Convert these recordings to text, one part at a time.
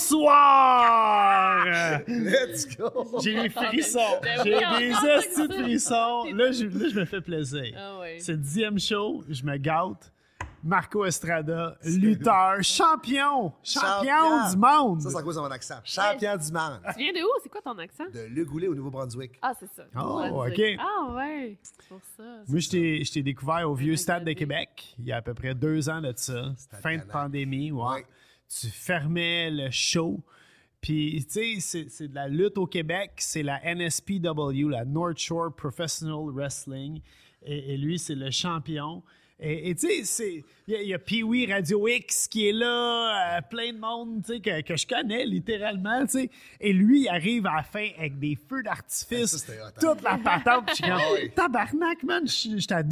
bonsoir! Let's go! J'ai des frissons. Ben J'ai des estis de frissons. Là je, là, je me fais plaisir. Ah ouais. C'est le dixième show, je me gâte. Marco Estrada, lutteur, champion, champion du monde. Ça, c'est à cause de mon accent. Champion du monde. Tu viens de où? C'est quoi ton accent? De Le Goulet au Nouveau-Brunswick. Ah, c'est ça. Oh, Ouais, ok. Ah, ouais. C'est pour ça. Moi, je t'ai découvert au vieux stade de. Québec, il y a à peu près deux ans de ça, Stade fin de pandémie, ouais. Ouais. Tu fermais le show. Puis, tu sais, c'est- de la lutte au Québec, c'est la NSPW, la North Shore Professional Wrestling. Et, et lui, c'est le champion. Et tu sais, c'est- il y a- a, Pee-Wee Radio X qui est là, euh, plein de monde, que, que je connais littéralement, sais. Et lui, il arrive à la fin avec des feux d'artifice, hot, hein? toute la patente. Je suis comme, Ah oui. tabarnak, man, je- j'étais à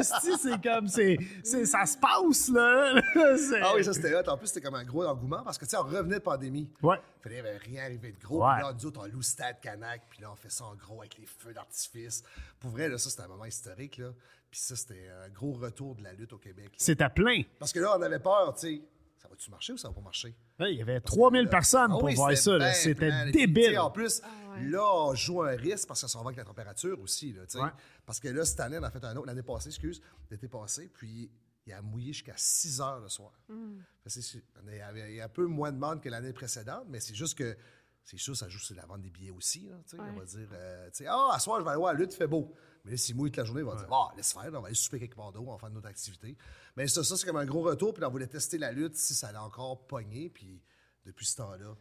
esti, c'est comme, c'est, ça se passe, là. Ah oui, ça c'était hot. En plus, c'était comme un gros engouement parce que, tu sais, on revenait de pandémie. Ouais. Il fallait ben, rien arriver de gros. Ouais. Puis là, nous autres, on loue Stade Canac. Puis là, on fait ça en gros avec les feux d'artifice. Pour vrai, là, ça, c'était un moment historique. Là. Puis ça, c'était un gros retour de la lutte au Québec. C'est à plein. Parce que là, on avait peur, tu sais. Ça va-tu marcher ou ça va pas marcher? Là, Il y avait 3000 personnes Ah pour oui, voir ça. C'était débile. En plus, ouais. là, on joue un risque parce que ça va avec la température aussi. Là, tu sais. Ouais. Parce que là, cette année, on a fait un autre, l'année passée, excuse, l'été passé, puis il a mouillé jusqu'à 6 heures le soir. Avait il y a un peu moins de monde que l'année précédente, mais c'est juste que c'est sûr, ça joue sur la vente des billets aussi. là, tu sais. On va dire, euh, ah, à soir, je vais aller voir la lutte, il fait beau. Mais là, s'il mouille toute la journée, il va dire, ah, laisse faire, on va aller souper quelque part d'autre, on va faire une autre activité. Mais ça, ça c'est comme un gros retour, puis on voulait tester la lutte si ça allait encore pogner, puis depuis ce temps-là,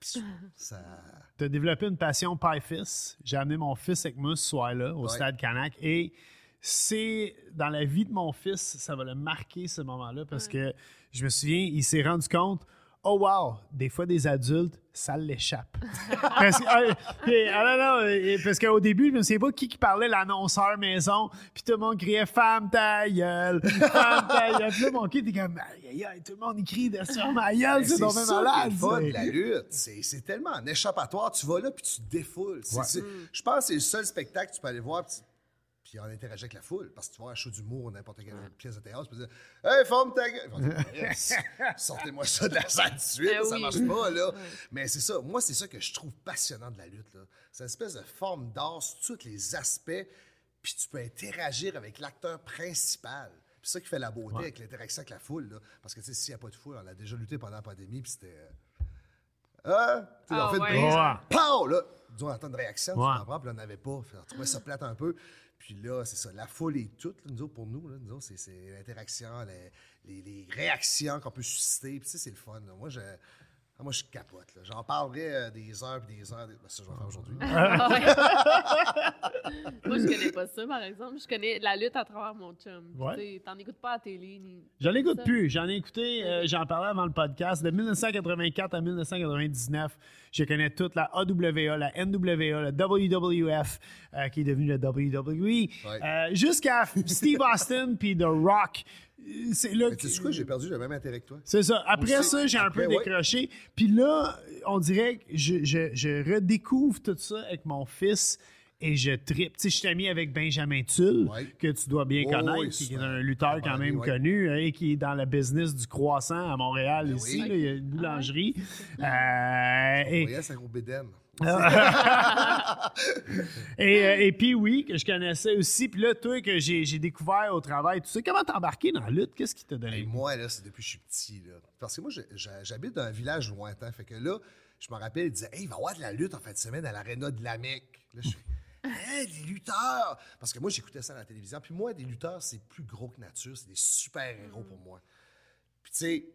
pis ça. Tu as développé une passion père-fils. J'ai amené mon fils avec moi ce soir-là au Ouais. stade Canac. Et c'est dans la vie de mon fils, ça va le marquer ce moment-là parce que je me souviens, il s'est rendu compte. Oh wow, des fois des adultes, ça l'échappe. parce, non, parce qu'au début, je me souviens pas qui, qui parlait l'annonceur maison, puis tout le monde criait Femme ta gueule, femme ta gueule. Puis là, mon kid était comme aïe, aïe, aïe, tout le monde il crie de sur ma gueule, c'est donc est malade. fun c'est- de la lutte. C'est tellement un échappatoire. Tu vas là, puis tu te défoules. Je pense que c'est le seul spectacle que tu peux aller voir, puis puis on interagit avec la foule. Parce que tu vois un show d'humour ou n'importe quelle pièce de théâtre, tu peux dire Hey, forme ta gueule! Yes. Sortez-moi ça de la salle de suite, Ben ça oui. marche pas, là. Mais c'est ça. Moi, c'est ça que je trouve passionnant de la lutte, là. C'est une espèce de forme d'art sur tous les aspects, puis tu peux interagir avec l'acteur principal. Puis c'est ça qui fait la beauté avec l'interaction avec la foule, là. Parce que, tu sais, s'il n'y a pas de foule, on a déjà lutté pendant la pandémie, puis c'était. euh, Hein? Ah on fait une ouais. prise. Ouais. Pow! Là, disons, on une réaction, tu comprends? Puis on n'avait pas. On trouvait ça plate un peu. Puis là, c'est ça. La foule est toute, là, nous autres, pour nous. C'est, l'interaction, les, les- réactions qu'on peut susciter. Puis tu sais, c'est le fun. Moi, je, ah, moi, je capote. là. J'en parlerai euh, des heures et des heures. des- ben, ça, je vais faire aujourd'hui. Ah. Moi, je connais pas ça, par exemple. Je connais la lutte à travers mon chum. Ouais. T'en écoutes pas à la télé. Ni... J'en écoute Ça. plus. J'en ai écouté, euh, j'en parlais avant le podcast. De 1984 à 1999, je connais toute la AWA, la NWA, la WWF, euh, qui est devenue la WWE, Ouais. euh, jusqu'à Steve Austin puis The Rock. C'est là Mais tu sais quoi, j'ai perdu le même intérêt que toi. c'est ça. Après Aussi, ça, j'ai un peu ouais. décroché. Puis là, on dirait que je, je- je redécouvre tout ça avec mon fils. et je tripe. Tu sais, je suis ami avec Benjamin Tull, Ouais. que tu dois bien Oh, connaître, oui, qui est un lutteur Ah, quand même ouais. connu, hein, qui est dans le business du croissant à Montréal Ben ici. oui. là, il y a une boulangerie. Euh, Vous et, voyez, c'est un gros bédaine. Et, euh, et puis oui, que je connaissais aussi. Puis là, toi, que j'ai j'ai découvert au travail, tu sais, comment t'es embarqué dans la lutte? Qu'est-ce qui t'a donné? Goût? moi, là, c'est depuis que je suis petit. Là. Parce que moi, je- je- j'habite dans un village lointain. Fait que là, je me rappelle, il disait Hey, il va y avoir de la lutte en fin de semaine à l'aréna de la Mecque. Là, je fais Hey, des lutteurs! Parce que moi, j'écoutais ça à la télévision. Puis moi, des lutteurs, c'est plus gros que nature. C'est des super-héros pour moi. Puis tu sais,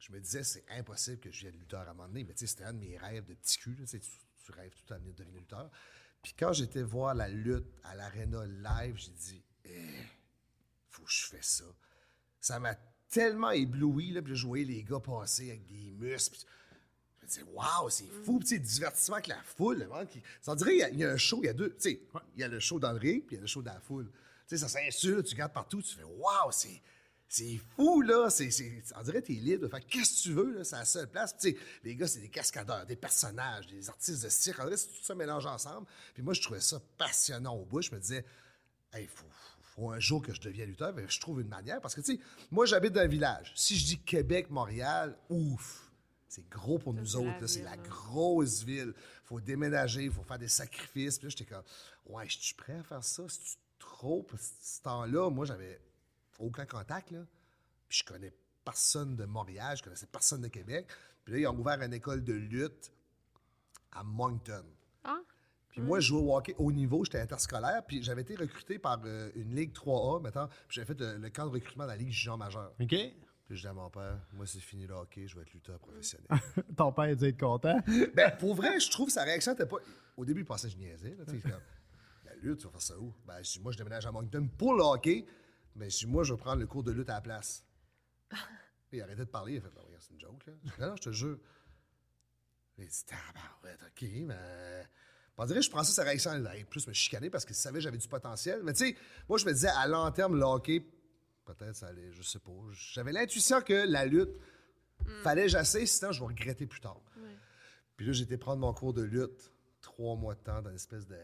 je me disais, c'est impossible que je vienne lutteur à un moment donné. Mais tu sais, c'était un de mes rêves de petit cul. là. Tu, tu- rêves tout le temps de devenir lutteur. Puis quand j'étais voir la lutte à l'aréna live, j'ai dit, eh, faut que je fais ça. Ça m'a tellement ébloui. Là, puis je voyais les gars passer avec des muscles. je me disais, waouh, c'est fou. Sais, divertissement avec la foule. le monde qui- Ça dirait, il y a- il y, a un show, il y a deux. Tu sais, il y a le show dans le ring, puis il y a le show dans la foule. Tu sais, ça s'insulte, tu regardes partout, tu fais, waouh, c'est. C'est fou, là. C'est, c'est, on dirait que t'es libre de faire qu'est-ce que tu veux, là. C'est la seule place. Puis, tu sais, les gars, c'est des cascadeurs, des personnages, des artistes de cirque. On dirait c'est tout ça mélangé ensemble. Puis moi, je trouvais ça passionnant au bout. Je me disais, il faut, faut un jour que je devienne lutteur, je trouve une manière. Parce que, tu sais, moi, j'habite dans un village. Si je dis Québec, Montréal, ouf, c'est gros pour nous autres. là. C'est la hein. grosse ville. faut déménager, il faut faire des sacrifices. Puis là, j'étais comme, ouais, je suis prêt à faire ça? C'est trop? Que ce temps-là, moi, j'avais aucun contact, là. Puis je connais personne de Montréal, je connaissais personne de Québec. Puis là, ils ont ouvert une école de lutte à Moncton. Ah, Puis moi, je jouais au hockey haut niveau, j'étais interscolaire, puis j'avais été recruté par euh, une Ligue 3A, maintenant, puis j'avais fait euh, le camp de recrutement de la Ligue junior majeure. OK? Puis je disais à mon père, moi, c'est fini le hockey, je vais être lutteur professionnel. Ton père a dû être content. ben, pour vrai, je trouve que sa réaction était pas. Au début, il pensait que je niaisais. Là, comme, la lutte, tu vas faire ça où? Ben, je dis, moi, je déménage à Moncton pour le hockey, mais je dis, moi, je vais prendre le cours de lutte à la place. Il arrêtait de parler, il a fait, Ben, regarde, c'est une joke, là. Non, non, je te jure. Il dit, tabarouette, OK, mais. On dirait que je pensais sa réaction elle allait plus me chicaner parce qu'il savait que j'avais du potentiel. Mais tu sais, moi, je me disais, à long terme, le hockey, peut-être ça allait, je sais pas. J'avais l'intuition que la lutte, fallait que j'essaie, sinon je vais regretter plus tard. Puis là, j'ai été prendre mon cours de lutte, trois mois de temps dans une espèce de,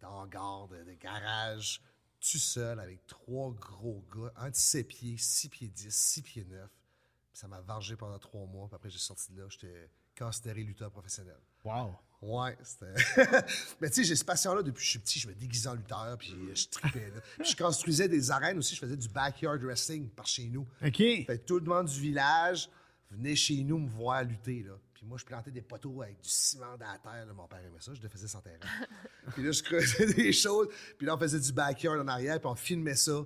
d'hangar, de, de garage, tout seul, avec trois gros gars, un de 7 pieds, 6 pieds 10, 6 pieds 9. Puis ça m'a vargé pendant trois mois. Puis après, j'ai sorti de là, j'étais considéré lutteur professionnel. Wow. Ouais, c'était. Mais tu sais, j'ai ce passion-là depuis que je suis petit. Je me déguisais en lutteur, puis je tripais. Là. Puis je construisais des arènes aussi. Je faisais du backyard wrestling par chez nous. OK. Fait que tout le monde du village venait chez nous me voir lutter. Là. Puis moi, je plantais des poteaux avec du ciment dans la terre. là. Mon père aimait ça. Je le faisais sans terrain. puis là, je creusais des choses. Puis là, on faisait du backyard en arrière, puis on filmait ça.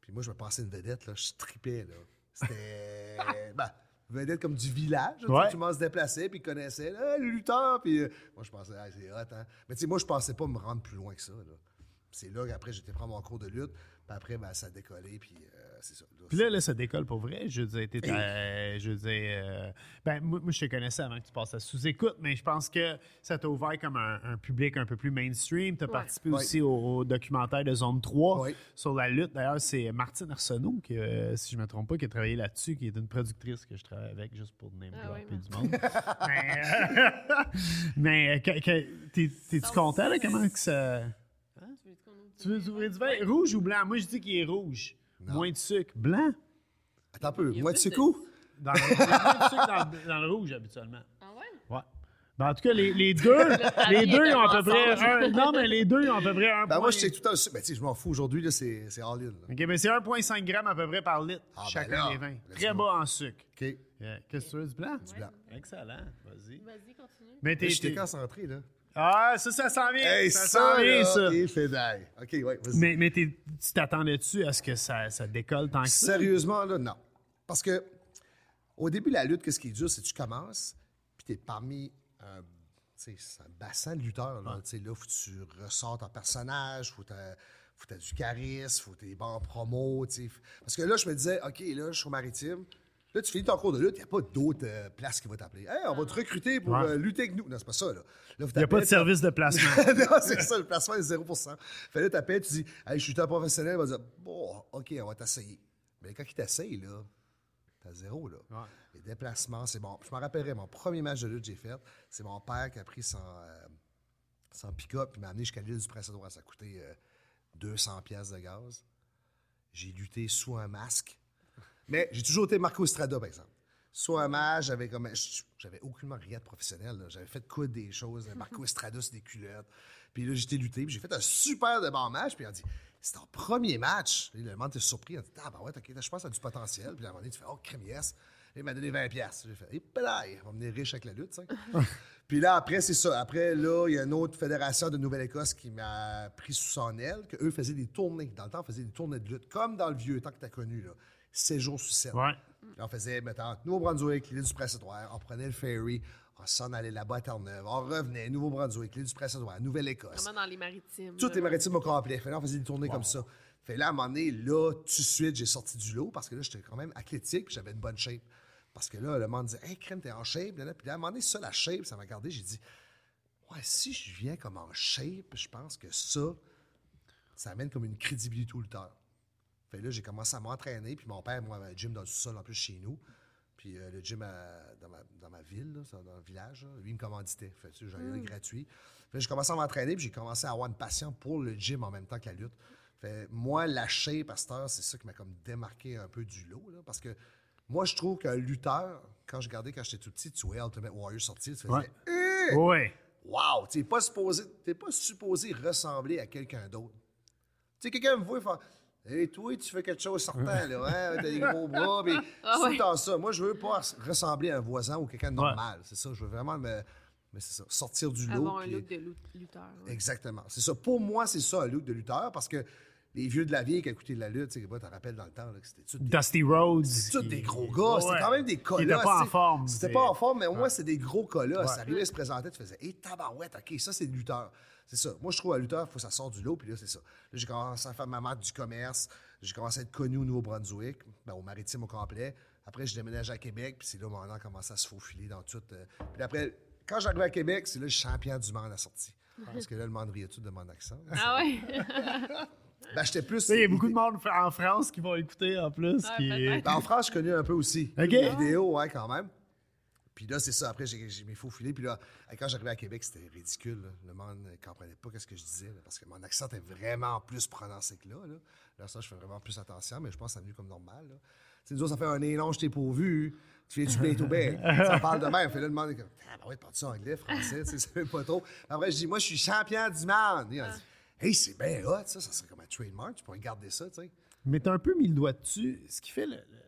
Puis moi, je me passais une vedette. Là. Je tripais. Là. C'était. ben, vedette comme du village. Ouais. Tout le monde se déplaçait, puis ils connaissaient là, le lutteur. Puis euh, moi, je pensais, Ah, c'est hot. Hein? Mais tu sais, moi, je pensais pas me rendre plus loin que ça. Là. C'est là qu'après, j'étais prendre mon cours de lutte. Puis après, ben, ça a décollé. Puis euh, c'est ça. Là, Puis là, là, ça décolle pour vrai. Je veux dire, t'es à- je veux dire, euh, ben, moi, moi, je te connaissais avant que tu passes à sous-écoute, mais je pense que ça t'a ouvert comme un, un public un peu plus mainstream. Tu as Ouais. participé Ouais. aussi au, au documentaire de Zone 3 Ouais. sur la lutte. D'ailleurs, c'est Martine Arsenault, qui, euh, si je ne me trompe pas, qui a travaillé là-dessus, qui est une productrice que je travaille avec juste pour name Ah oui, du monde. mais euh, mais, euh, t'es- t'es-tu content, là, comment que ça... tu veux qu'on ouvre Tu veux ouvrir du vin? Rouge ou blanc? Moi, je dis qu'il est rouge. Moins de sucre. Blanc? Attends un peu. Il y a Moi, de de- coup? Dans le, il y a moins de sucre dans le, dans le rouge, habituellement. Ah ouais? Ouais. Ben, en tout cas, les, les deux, les deux, ils ont à peu près un, Non, mais les deux, ils ont à peu près un Ben, point- moi, je sais tout le temps. Ben, tu sais, je m'en fous. Aujourd'hui, là, c'est c'est all-in. là. OK, mais c'est 1,5 g à peu près par litre, Ah, ben chacun là, des vins. let's Très go. bas en sucre. OK. Yeah. Qu'est-ce que tu veux, du blanc? Du blanc. Excellent. Vas-y. Vas-y, continue. Mais t'es... Je t'ai t'es- concentré, là. Ah, ça, ça s'en vient. Hey, ça ça, s'en vient, ça. d'ail. OK, ouais, vas-y. Mais, mais t'es- tu t'attendais-tu à ce que ça, ça décolle tant que ça? Sérieusement, là, non. Parce que au début, la lutte, qu'est-ce qui est dur, c'est que tu commences, puis t'es parmi un, tu sais, c'est un bassin de lutteurs. Là, Tu sais, là, faut que tu ressortes ton personnage, faut que faut que tu du charisme, faut que tu des bons promos. tu sais. Parce que là, je me disais, OK, là, je suis au maritime. Là, tu finis ton cours de lutte, il n'y a pas d'autres euh, places qui vont t'appeler. Hey, on va te recruter pour Ouais. euh, lutter avec nous. Non, c'est pas ça, là. Il Là, n'y a pas de service de placement. non, c'est ça, le placement est 0 Fait là, t'appelles, tu dis, hey, je suis un professionnel, il va dire, bon, OK, on va t'essayer. Mais quand il t'essaye, là, t'as zéro, là. Les déplacements, c'est bon. Je me rappellerai, mon premier match de lutte que j'ai fait, c'est mon père qui a pris son, euh, sans pick-up, puis m'a amené jusqu'à l'île du Prince-Édouard. Ça a coûté euh, 200 pièces de gaz. J'ai lutté sous un masque. Mais j'ai toujours été Marco Estrada, par exemple. Un masque, j'avais comme. J'avais aucunement rien de professionnel. J'avais fait coudre des choses. Marco Estrada, c'est des culottes. Puis là, j'étais lutté, puis j'ai fait un super de bon match. Puis on dit, c'est ton premier match. Là, le monde était surpris. On dit, ah, ben ouais, ok, je pense que ça a du potentiel. Puis à un moment donné, tu fais, oh, crème, yes. Et il m'a donné 20 pièces. J'ai fait, hé, pédale, on va venir riche avec la lutte. Puis là, après, c'est ça. Après, là, il y a une autre fédération de Nouvelle-Écosse qui m'a pris sous son aile, qu'eux faisaient des tournées. Dans le temps, on faisait des tournées de lutte, comme dans le vieux temps que tu as connu, là. 7 jours sur 7. Ouais. On faisait, mettons, Nouveau-Brunswick, l'île du Prince-Édouard, on prenait le ferry, on s'en allait là-bas à Terre-Neuve, on revenait, Nouveau-Brunswick, l'île du Prince-Édouard, Nouvelle-Écosse. Vraiment dans les maritimes. Toutes là, les maritimes au complet. Fait là, on faisait des tournées comme ça. Fait là, à un moment donné, là, tout de suite, j'ai sorti du lot parce que là, j'étais quand même athlétique puis j'avais une bonne shape. Parce que là, le monde disait, hey, crème, t'es en shape. Là, là. Puis là, à un moment donné, ça, la shape, ça m'a gardé. J'ai dit, ouais, si je viens comme en shape, je pense que ça, ça amène comme une crédibilité au lutteur. Fait là, j'ai commencé à m'entraîner. Puis mon père, moi, avait un gym dans le sous-sol, en plus, chez nous. Puis euh, le gym à- dans, ma, dans ma ville, là, dans le village, là, lui, il me commanditait. Fait que, tu sais, j'en ai gratuit. Fait j'ai commencé à m'entraîner, puis j'ai commencé à avoir une passion pour le gym en même temps que la lutte. Fait moi, cette heure, c'est ça qui m'a comme démarqué un peu du lot. là, parce que moi, je trouve qu'un lutteur, quand je regardais quand j'étais tout petit, tu voyais Ultimate Warrior sortir, tu faisais Ouais. Eh! Ouais. Wow! Tu n'es pas, supposé- t'es pas supposé ressembler à quelqu'un d'autre. Tu sais, quelqu'un me voit et Hey, toi, tu fais quelque chose sortant, là, hein? T'as des gros bras, mais Ah c'est ouais. tout le temps ça. Moi, je veux pas res- ressembler à un voisin ou quelqu'un de normal. C'est ça, je veux vraiment me. Mais c'est ça, sortir du lot. Avoir un look de lut- lutteur. ouais. Exactement. C'est ça. Pour moi, c'est ça, un look de lutteur, parce que les vieux de la vieille qui écoutaient de la lutte, tu sais, te rappelles dans le temps, là, que c'était tout des Dusty Rhodes. qui- des gros gars. C'était Ouais. quand même des colosses. étaient pas en forme. C'était pas en forme, mais au moins, c'est des gros colosses. Ouais. Ça arrivait, se présentait, tu faisais, hé, tabarouette, OK, ça, c'est lutteur. C'est ça. Moi, je trouve un lutteur, il faut que ça sorte du lot, puis là, c'est ça. Là, j'ai commencé à faire ma marque du commerce. J'ai commencé à être connu au Nouveau-Brunswick, ben, au maritime au complet. Après, je déménage à Québec, puis c'est là, mon nom a commencé à se faufiler dans tout. euh. Puis après, quand j'arrive à Québec, c'est là le champion du monde à sortie. Parce que là, le monde riait tout de mon accent. Ah ouais? Ben, j'étais plus. Il y a beaucoup de monde en France qui vont écouter en plus. Ouais, qui... peut-être. Ben, en France, je connais un peu aussi. OK. Les vidéos, ouais, quand même. Puis là, c'est ça. Après, j'ai mes faux filets. Puis là, quand j'arrivais à Québec, c'était ridicule. là. Le monde ne comprenait pas ce que je disais. là, parce que mon accent était vraiment plus prononcé que là. Là, là ça, je fais vraiment plus attention. Mais je pense que c'est venu comme normal. Là. Tu sais, nous autres, ça fait un nez long, je t'ai pourvu. Tu viens du bientôt bien. Ça parle de même. Fait là, le monde est comme, ah, ben ouais, parles-tu anglais, français? Tu sais, ça fait pas trop. Après, je dis, moi, je suis champion du monde. Et on dit, hey, c'est bien hot, ça. Ça serait comme un trademark. Tu pourrais garder ça, tu sais. Mais t'as un peu mis le doigt dessus. Ce qui fait le, le-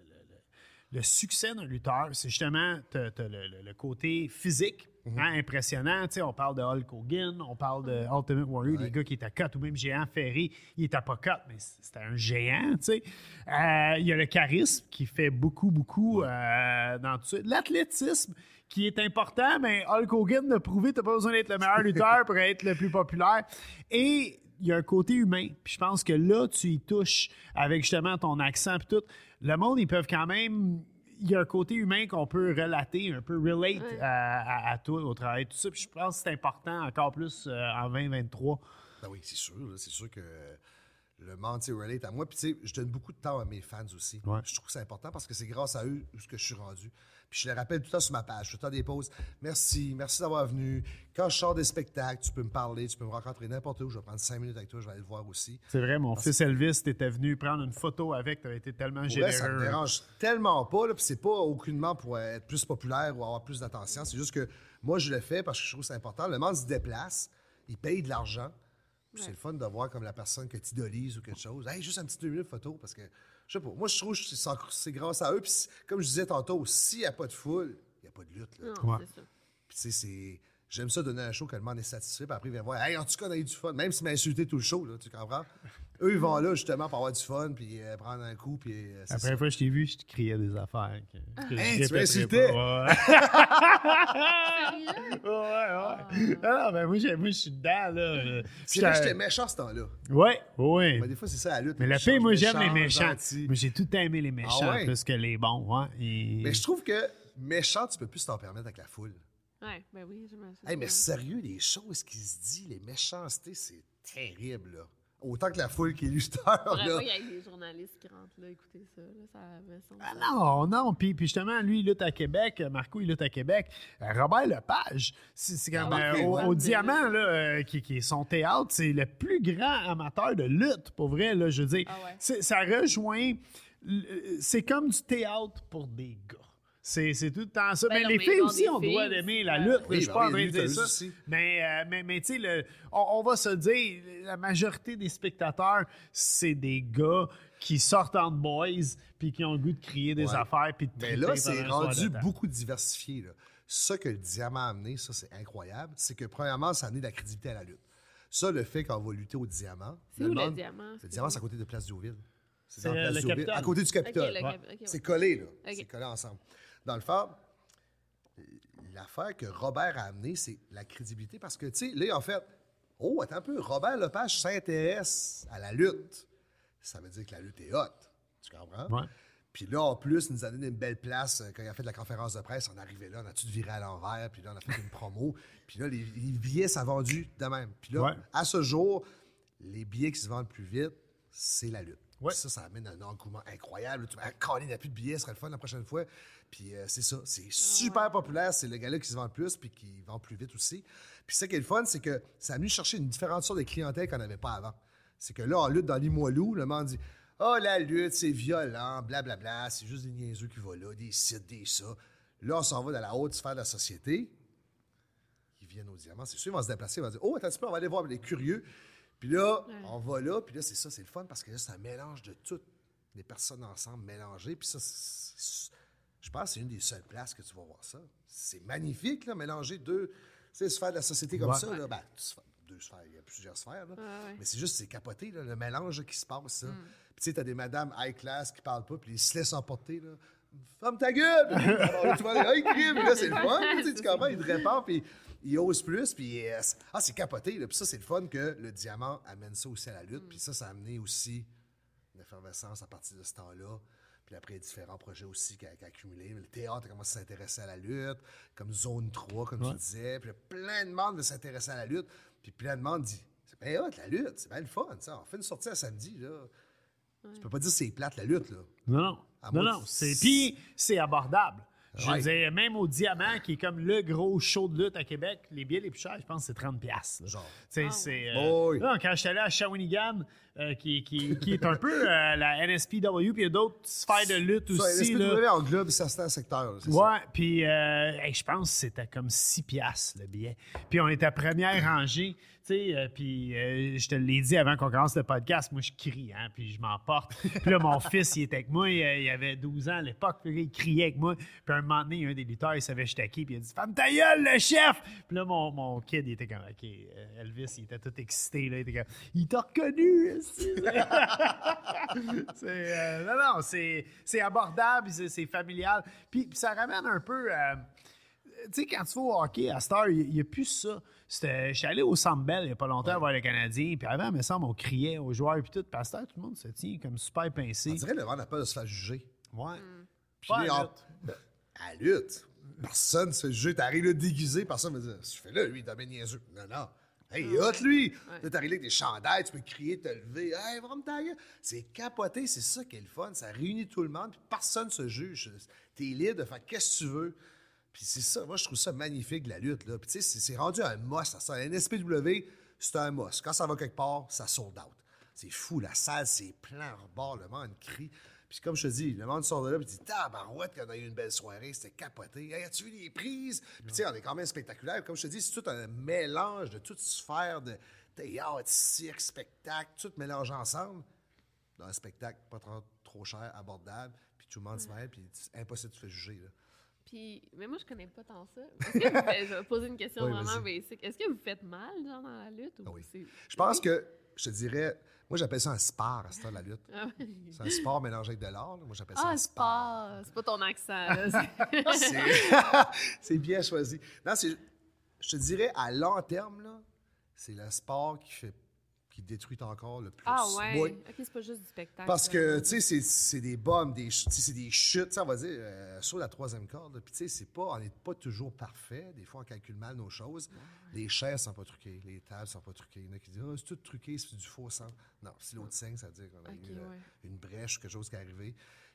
le- succès d'un lutteur, c'est justement le, le- le côté physique Mhm. hein, impressionnant. On parle de Hulk Hogan, on parle de Ultimate Warrior, des gars qui étaient à cut, ou même Géant Ferré, il était pas cut, mais c'était un géant. Euh, Il y a le charisme qui fait beaucoup, beaucoup euh, dans tout ça. L'athlétisme qui est important, mais Hulk Hogan a prouvé que tu pas besoin d'être le meilleur lutteur pour être le plus populaire. Et il y a un côté humain. Puis je pense que là, tu y touches avec justement ton accent et tout. Le monde, ils peuvent quand même. Il y a un côté humain qu'on peut relater, un peu relate Ouais. à, à- à toi au travail, tout ça. Puis je pense que c'est important encore plus euh, en 2023. Ben oui, c'est sûr. C'est sûr que le sais, relate à moi. Puis, tu sais, je donne beaucoup de temps à mes fans aussi. Ouais. Je trouve que c'est important parce que c'est grâce à eux que je suis rendu. Puis, je les rappelle tout le temps sur ma page, tout le temps des pauses. Merci, merci d'avoir venu. Quand je sors des spectacles, tu peux me parler, tu peux me rencontrer n'importe où. Je vais prendre cinq minutes avec toi, je vais aller te voir aussi. C'est vrai, mon fils Elvis, t'étais venu prendre une photo avec, t'avais été tellement Pour vrai, ça me généreux. dérange tellement pas. Là, puis c'est pas aucunement pour être plus populaire ou avoir plus d'attention. C'est juste que moi, je le fais parce que je trouve que c'est important. Le monde se déplace, il paye de l'argent. C'est le fun de voir comme la personne que tu idolises ou quelque chose. Hey, juste un petit deux minutes photo parce que, je sais pas, moi, je trouve que c'est grâce à eux. Puis comme je disais tantôt, s'il n'y a pas de foule, il n'y a pas de lutte. Là. Non, Ouais. c'est ça. Puis, tu sais, c'est. J'aime ça donner un show que le monde est satisfait, puis après, il vient voir. Hey, en tout cas, on a eu du fun. Même s'il m'a insulté tout le show, là, tu comprends? Eux, ils vont là justement pour avoir du fun, puis euh, prendre un coup, puis. euh, c'est La ça. première fois que je t'ai vu, je te criais des affaires. que- que je Hein, tu m'insultais? Ouais, ouais. Ah ben moi, j'ai- moi, je suis dedans, là. C'est vrai j'étais méchant ce temps-là. Ouais, ouais. Mais des fois, c'est ça la lutte. Mais les le pire, méchants, moi, j'aime les méchants. Moi, j'ai tout aimé les méchants Ah ouais? plus que les bons. Ouais. Et- Mais je trouve que méchant, tu peux plus t'en permettre avec la foule. Ouais, ben oui, j'imagine. Hey, mais sérieux, les choses qui se disent, les méchancetés, c'est terrible, là. Autant que la foule qui est pas qu'il y ait des journalistes qui rentrent là écouter ça. Là, Ah non, non. Puis, puis justement, lui, il lutte à Québec. Marco, il lutte à Québec. Euh, Robert Lepage, c'est c'est comme Ah, euh, ok, au, ouais. au Diamant, là, euh, qui, qui est son théâtre, c'est le plus grand amateur de lutte, pour vrai. Là, je veux dire, Ah ouais. C'est- ça rejoint. C'est comme du théâtre pour des gars. C'est c'est tout le temps ça. Ben mais non, les mais filles aussi des ont le droit filles d'aimer aussi, la lutte. Oui, je suis ben pas en train de dire ça. aussi. Mais, euh, mais, mais tu sais, on, on va se dire, la majorité des spectateurs, c'est des gars qui sortent en boys puis qui ont le goût de crier des Ouais. affaires puis de Mais là, c'est rendu beaucoup diversifié. Là. Ça que le diamant a amené, ça, c'est incroyable. C'est que, premièrement, ça a amené de la crédibilité à la lutte. Ça, le fait qu'on va lutter au diamant. C'est où le diamant? Le diamant, c'est à côté de Place Diouville. C'est C'est, dans euh, Place Capitole. à côté du Capitole. Ouais. C'est collé, là. C'est collé ensemble. Dans le fond, l'affaire que Robert a amené, c'est la crédibilité parce que, tu sais, là, en fait, oh, attends un peu, Robert Lepage s'intéresse à la lutte. Ça veut dire que la lutte est haute. Tu comprends? Ouais. Puis là, en plus, il nous a donné une belle place euh, quand il a fait de la conférence de presse. On arrivait là, on a tout viré à l'envers, puis là, on a fait une promo. Puis là, les, les billets, ça a vendu de même. Puis là, Ouais. à ce jour, les billets qui se vendent le plus vite, c'est la lutte. Ouais. Ça, ça amène un engouement incroyable. Tu vas quand il n'y a plus de billets, ce serait le fun la prochaine fois. Puis euh, c'est ça, c'est super populaire. C'est le gars-là qui se vend le plus, puis qui vend plus vite aussi. Puis ça qui est le fun, c'est que ça a venu chercher une différente sorte de clientèle qu'on n'avait pas avant. C'est que là, en lutte dans Limoilou, le monde dit Oh, la lutte, c'est violent, blablabla, c'est juste des niaiseux qui vont là, des sites, des ça. Là, on s'en va dans la haute sphère de la société. Ils viennent au diamant. C'est sûr, ils vont se déplacer, ils vont dire Oh, attends un petit peu, on va aller voir les curieux. Puis là, on va là, puis là, c'est ça, c'est le fun parce que là, c'est un mélange de toutes les personnes ensemble mélangées. Puis ça, c'est- je pense que c'est une des seules places que tu vas voir ça. C'est magnifique, là, mélanger deux tu sais, sphères de la société comme Ouais. ça. Là. Ben, deux sphères, il y a plusieurs sphères. là. Ouais, ouais. Mais c'est juste, c'est capoté, là, le mélange qui se passe. Mm. ça. Puis tu sais, t'as des madames high class qui parlent pas, puis ils se laissent emporter. Là. Ferme ta gueule! Alors tu vas aller, hey, crime! Là, c'est le fun. tu sais, tu comprends? Ils te répondent, puis ils osent plus. Puis euh, c'est- ah, c'est capoté. Là. Puis ça, c'est le fun que le diamant amène ça aussi à la lutte. Puis ça, ça a amené aussi une effervescence à partir de ce temps-là. Puis après, différents projets aussi qui a, a accumulé. Le théâtre a commencé à s'intéresser à la lutte, comme Zone 3, comme tu disais. Puis plein de monde veut s'intéresser à la lutte. Puis plein de monde dit C'est bien hot, la lutte, c'est bien le fun. Ça. On fait une sortie à samedi. Là. Tu peux pas dire que c'est plate, la lutte. Là. Non, non. À non, non. c'est- C'est, puis, c'est abordable. Je Ouais. veux dire, même au Diamant, qui est comme le gros show de lutte à Québec, les billets les plus chers, je pense que c'est 30$. piastres, là. Genre. Ah, c'est, ouais. euh, oui. non, quand je suis allé à Shawinigan, euh, qui, qui, qui est un peu euh, la NSPW, puis il y a d'autres sphères de lutte Ça, aussi. là. SPW englobe certains secteurs. là, c'est ça. Ouais, puis euh, hey, je pense que c'était comme 6 piastres le billet. Puis on était à première rangée, sais, euh, puis euh, je te l'ai dit avant qu'on commence le podcast, moi je crie, hein, puis je m'emporte. Puis là, mon fils, il était avec moi, il, il avait 12 ans à l'époque, il criait avec moi. Puis un moment donné, un des lutteurs, il savait que j'étais qui, puis il a dit « Femme ta gueule, le chef! » Puis là, mon, mon kid, il était comme « OK, euh, Elvis, il était tout excité, là, il était comme « Il t'a reconnu! esti. » C'est, euh, non, non, c'est, abordable, c'est, familial. Puis, puis ça ramène un peu. euh, tu sais, quand tu vas au hockey, à Star, il n'y a, plus ça. C'était, je suis allé au Bell il n'y a pas longtemps voir le Canadien. Puis avant, il me semble, on criait aux joueurs. Puis tout. Puis à Star, tout le monde se tient comme super pincé. On dirait le monde n'a peur de se faire juger. Ouais. Puis Pas à lutte. à la lutte. Personne ne se fait juger. T'arrives là déguisé, personne va dire Tu fais là, lui, il est bien niaiseux. Non, non. Hey, il est hot, lui. Là, t'arrives là avec des chandails, tu peux crier, te lever. Hey, vraiment ta gueule. C'est capoté, c'est ça qui est le fun. Ça réunit tout le monde, puis personne ne se juge. T'es libre de faire qu'est-ce que tu veux. Puis c'est ça, moi, je trouve ça magnifique, la lutte. Là. Puis tu sais, c'est- rendu un must. Ça, ça. La NSPW, c'est un must. Quand ça va quelque part, ça sold out. C'est fou, la salle, c'est plein rebord, le monde crie. Puis comme je te dis, le monde sort de là et dit Tabarouette, qu'on a eu une belle soirée, c'était capoté. Hey, as-tu vu les prises? Puis tu sais, on est quand même spectaculaire. Comme je te dis, c'est tout un mélange de toutes sphères de théâtre, cirque, spectacle, tout mélangé ensemble dans un spectacle pas trop, trop cher, abordable. Puis tout le monde se mêle, puis c'est impossible de se faire juger. Là. Puis, mais moi, je connais pas tant ça. Est-ce que vous faites- je vais poser une question Oui, vraiment basic. Est-ce que vous faites mal, genre, dans la lutte? Ou Ah oui. Je pense que, je te dirais, moi j'appelle ça un sport à ce temps la lutte. Ah. C'est un sport mélangé avec de l'art. Moi j'appelle ça Ah, un sport. c'est pas ton accent, là. c'est- bien choisi. Non, c'est, je te dirais, à long terme, c'est le sport qui fait, qui détruit encore le plus. Ah ouais. Ok, c'est pas juste du spectacle. Parce que, là. tu sais, c'est- c'est des bombes, des, ch- tu sais, c'est des chutes, on va dire, euh, sur la troisième corde. Puis, tu sais, c'est pas, on n'est pas toujours parfait. Des fois, on calcule mal nos choses. Les chaises sont pas truquées, les tables sont pas truquées. Il y en a qui disent, ah, c'est tout truqué, c'est du faux sang. Non, si l'autre saigne, ça veut dire qu'on a eu euh, ouais. une brèche ou quelque chose qui est arrivé.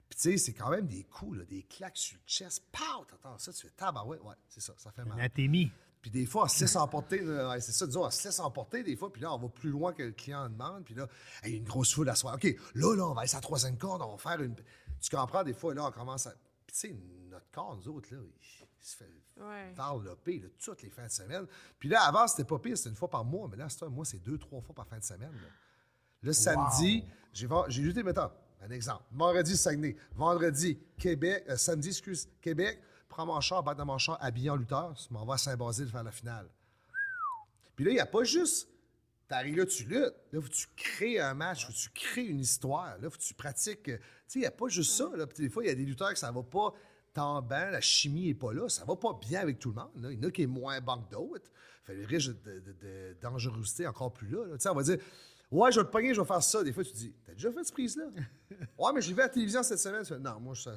Puis, tu sais, c'est quand même des coups, là, des claques sur le chest. Pow! T'entends ça, tu fais tabarouette. Ouais, c'est ça, ça fait mal. Anatémie. Puis des fois, on se laisse emporter. c'est ça, disons, on se laisse emporter des fois. Puis là, on va plus loin que le client demande. Puis là, il y a une grosse foule à soir. OK, là, là, on va aller sur la troisième corde, on va faire une. Tu comprends, des fois, là, on commence à. Puis tu sais, notre corps, nous autres, là, il, il se fait Ouais. varloper là, toutes les fins de semaine. Puis là, avant, c'était pas pire, c'était une fois par mois. Mais là, c'est moi, c'est deux, trois fois par fin de semaine. là. Le samedi, j'ai lutté, mettons, un exemple. Vendredi, Saguenay. Vendredi, Québec. euh, samedi, excuse, Québec. Prends mon char, batte dans mon char, habillé en lutteur. Je m'en vais à Saint-Basile faire la finale. Puis là, il n'y a pas juste. T'arrives là, tu luttes. Là, faut que tu crées un match, faut que tu crées une histoire. Là, faut que tu pratiques. euh, Tu sais, il n'y a pas juste ça. Là. Puis des fois, il y a des lutteurs que ça va pas tant bien, la chimie n'est pas là, ça va pas bien avec tout le monde. là. Il y en a qui est moins bon que d'autres. Fait le risque de, de- de dangerosité encore plus là. là. Tu sais, on va dire Ouais, je vais te pogner, je vais faire ça. Des fois, tu dis T'as déjà fait cette prise-là? Ouais, mais j'ai vu à la télévision cette semaine. Non, moi, je,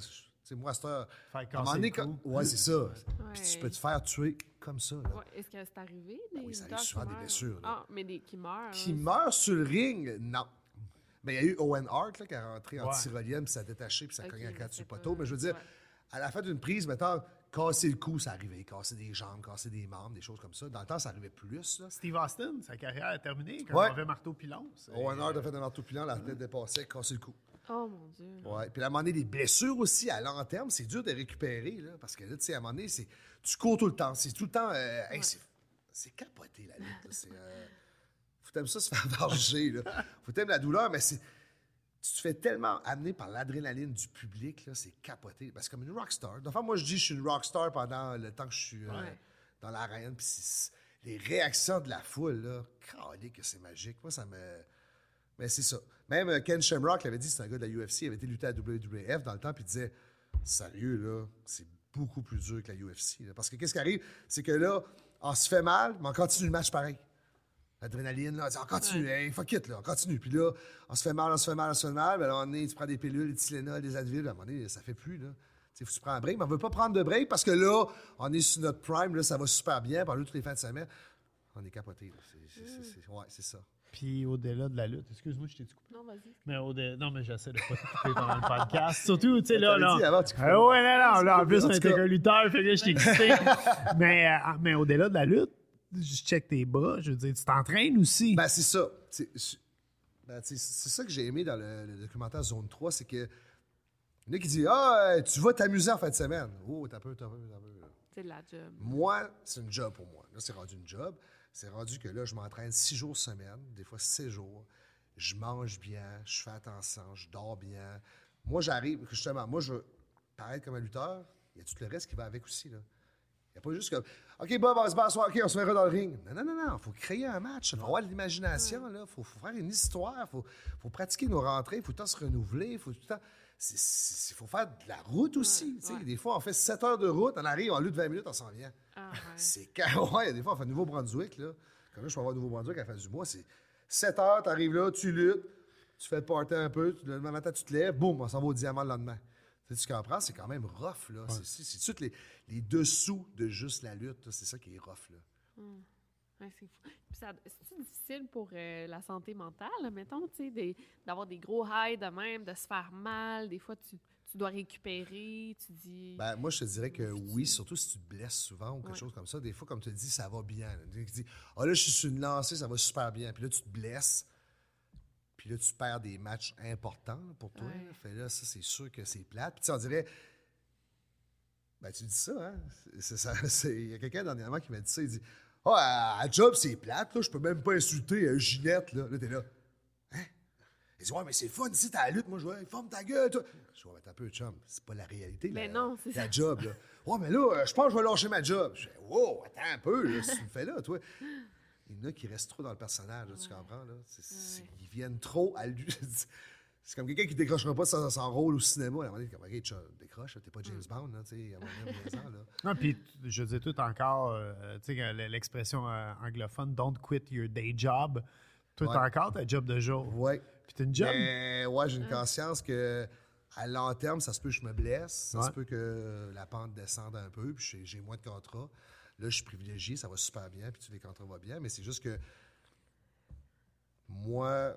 sais, moi. Faire à un quand- cou. Ouais, c'est ça. Puis tu peux te faire tuer comme ça. là. Ouais, Est-ce que c'est arrivé? Des oui, ça arrive souvent, des meurent? blessures, là. Ah, mais des qui meurent. Qui meurt sur le ring, non. Mais il y a eu Owen Hart là, qui est rentré en tyrolienne, puis ça a détaché, puis ça a Ok, cogné à sur le poteau. Mais je veux dire, Ouais. à la fin d'une prise, mettons, casser le cou, ça arrivait. Casser des jambes, casser des membres, des choses comme ça. Dans le temps, ça arrivait plus. Là. Steve Austin, sa carrière est terminée quand Ouais. on avait marteau pilon. c'est- Owen Hart a fait un marteau-pilon, la tête dépassait, casser le cou. Oh mon Dieu. Ouais. Puis à un moment donné, des blessures aussi à long terme, c'est dur de récupérer, là, parce que là, tu sais, à un moment donné, c'est, tu cours tout le temps. C'est tout le temps. euh, hey, c'est, c'est capoté, la lutte. C'est, euh, faut t'aimer ça se faire varger, là. Faut t'aimer la douleur, mais c'est. Tu te fais tellement amener par l'adrénaline du public, là, c'est capoté. Ben, c'est comme une rockstar. Enfin, moi, je dis je suis une rockstar pendant le temps que je suis euh, Ouais. dans l'arène. Puis c'est- les réactions de la foule, là, que c'est magique. Moi, ça me. Mais c'est ça. Même euh, Ken Shamrock l'avait dit, c'est un gars de la UFC, il avait été lutté à la WWF dans le temps, puis il disait Sérieux, là, c'est beaucoup plus dur que la UFC. là. Parce que qu'est-ce qui arrive? C'est que là, on se fait mal, mais on continue le match pareil. L'adrénaline, là, on dit, on continue, hey, fuck it, là, on continue. Puis là, on se fait mal, on se fait mal, on se fait mal. Mais à un moment donné, tu prends des pilules, des Tylenol, des Advil, à un moment donné, ça fait plus, là. Faut que tu prends un break, mais on veut pas prendre de break parce que là, on est sur notre prime, là, ça va super bien, par là, toutes les fins de semaine. On est capoté, là. C'est- c'est- c'est- c'est- ouais, c'est ça. Puis au-delà de la lutte, excuse-moi, je t'ai coupé. Non, vas-y. Mais au non, mais j'essaie de pas te couper pendant le podcast. Surtout, tu sais, là, là. dit avant, tu. Ah ouais, non, non, là, en plus, on était qu'un lutteur, fait que là, je t'ai excité. mais, euh, mais au-delà de la lutte, je check tes bras, je veux dire, tu t'entraînes aussi. Ben, c'est ça. C'est c'est- ben, tu sais, c'est ça que j'ai aimé dans le, le documentaire Zone 3, c'est que. Il y en a qui disent Ah, euh, tu vas t'amuser en fin de semaine. Oh, t'as peu, t'as peu, t'as peu. C'est de la job. Moi, c'est une job pour moi. Là, c'est rendu une job. C'est rendu que là, je m'entraîne six jours semaine, des fois six jours. Je mange bien, je fais attention, je dors bien. Moi, j'arrive, justement, moi, je veux paraître comme un lutteur. Il y a tout le reste qui va avec aussi. Là? Il n'y a pas juste comme OK, Bob, on se bat OK, on se verra dans le ring. Non, non, non, non. Il faut créer un match. Il faut avoir de l'imagination. Il faut, faut faire une histoire. Il faut, faut pratiquer nos rentrées. Il faut tout le temps se renouveler. Il faut tout le temps. Il faut faire de la route aussi. tu sais. ouais. Des fois, on fait 7 heures de route, on arrive, on lutte 20 minutes, on s'en vient. Ah, ouais. C'est quand, ouais, des fois, on fait Nouveau-Brunswick, là. Quand là, je peux avoir Nouveau-Brunswick à la fin du mois, c'est 7 heures, tu arrives là, tu luttes, tu fais le party un peu, tu- le lendemain matin, tu te lèves, boum, on s'en va au diamant le lendemain. Tu, sais, tu comprends? C'est quand même rough, là. C'est- C'est c'est tout les, les dessous de juste la lutte, là. c'est ça qui est rough, là. Ouais, c'est fou. C'est difficile pour euh, la santé mentale, mettons, tu sais, d'avoir des gros highs de même, de se faire mal. Des fois, tu, tu dois récupérer, tu dis. Ben, moi, je te dirais que oui, surtout si tu te blesses souvent ou quelque Ouais. chose comme ça. Des fois, comme tu te dis, ça va bien. là. Tu te dis, ah là, je suis sur une lancée, ça va super bien. Puis là, tu te blesses. Puis là, tu perds des matchs importants pour toi. Ouais. Fait là, ça, c'est sûr que c'est plate. Puis on dirait. Ben, tu dis ça, hein? Il y a quelqu'un dernièrement qui m'a dit ça. Il dit Ah, à, à job, c'est plate, là. Je peux même pas insulter euh, Ginette, là. Là, t'es là. Hein? Il dit Ouais, mais c'est fun ici, t'as la lutte. Moi, je vois, forme ta gueule, toi. Je dis Ouais, mais t'as un peu, chum. C'est pas la réalité, Mais la, non, c'est la ça. job, là. Ouais, mais là, euh, je pense que je vais lâcher ma job. Je fais Wow, attends un peu, là. Si tu me fais là, toi. Il y en a qui restent trop dans le personnage, là, tu comprends, là? Ouais. Ils viennent trop à lui. C'est comme quelqu'un qui décrochera pas son, son rôle au cinéma. À un moment donné, comme, OK, chum, décroche, t'es pas James Bond, là, tu sais, à 15 ans, là. Non, puis je dis tout encore, euh, tu sais, l'expression euh, anglophone, don't quit your day job. Toi, Ouais. t'as encore ta job de jour. Ouais. Puis t'as une job. Mais ouais, j'ai une conscience que à long terme, ça se peut que je me blesse, ça Ouais. se peut que la pente descende un peu, puis j'ai- j'ai moins de contrats. Là, je suis privilégié, ça va super bien, puis tous les contrats vont bien, mais c'est juste que moi,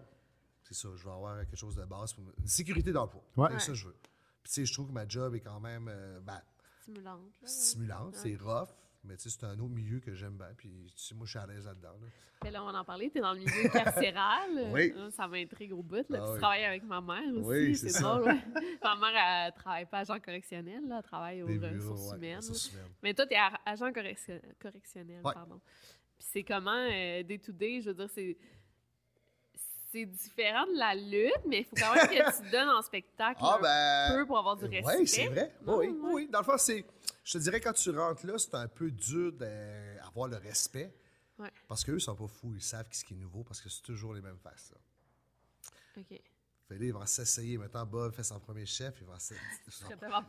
c'est ça, je veux avoir quelque chose de base, pour me- une sécurité d'emploi. Ouais. C'est ça que je veux. Puis tu sais, je trouve que ma job est quand même euh, ben, Stimulante. là, stimulante, Ouais. c'est rough, mais tu sais, c'est un autre milieu que j'aime bien, puis tu sais, moi, je suis à l'aise là-dedans. là. Mais là, on va en parler. Tu es dans le milieu carcéral. Oui. Ça m'intrigue au bout. Là. Ah tu oui. travailles avec ma mère aussi. Oui, c'est drôle. ouais. ma mère, elle travaille pas agent correctionnel. Là. Elle travaille aux ressources ouais, humaines. ressources humaines. Mais toi, tu es agent correction- correctionnel. Ouais. Pardon. Puis c'est comment, euh, day to day, je veux dire, c'est. C'est différent de la lutte, mais il faut quand même que tu te donnes en spectacle Ah, un ben. peu pour avoir du respect. Oui, c'est vrai. Non, oui, ouais. oui. Dans le fond, c'est. Je te dirais, quand tu rentres là, c'est un peu dur d'avoir le respect. Ouais. Parce qu'eux, ils sont pas fous. Ils savent ce qui est nouveau parce que c'est toujours les mêmes faces. là. OK. Fait là, ils vont s'essayer. Maintenant, Bob fait son premier chef. Il va. Son,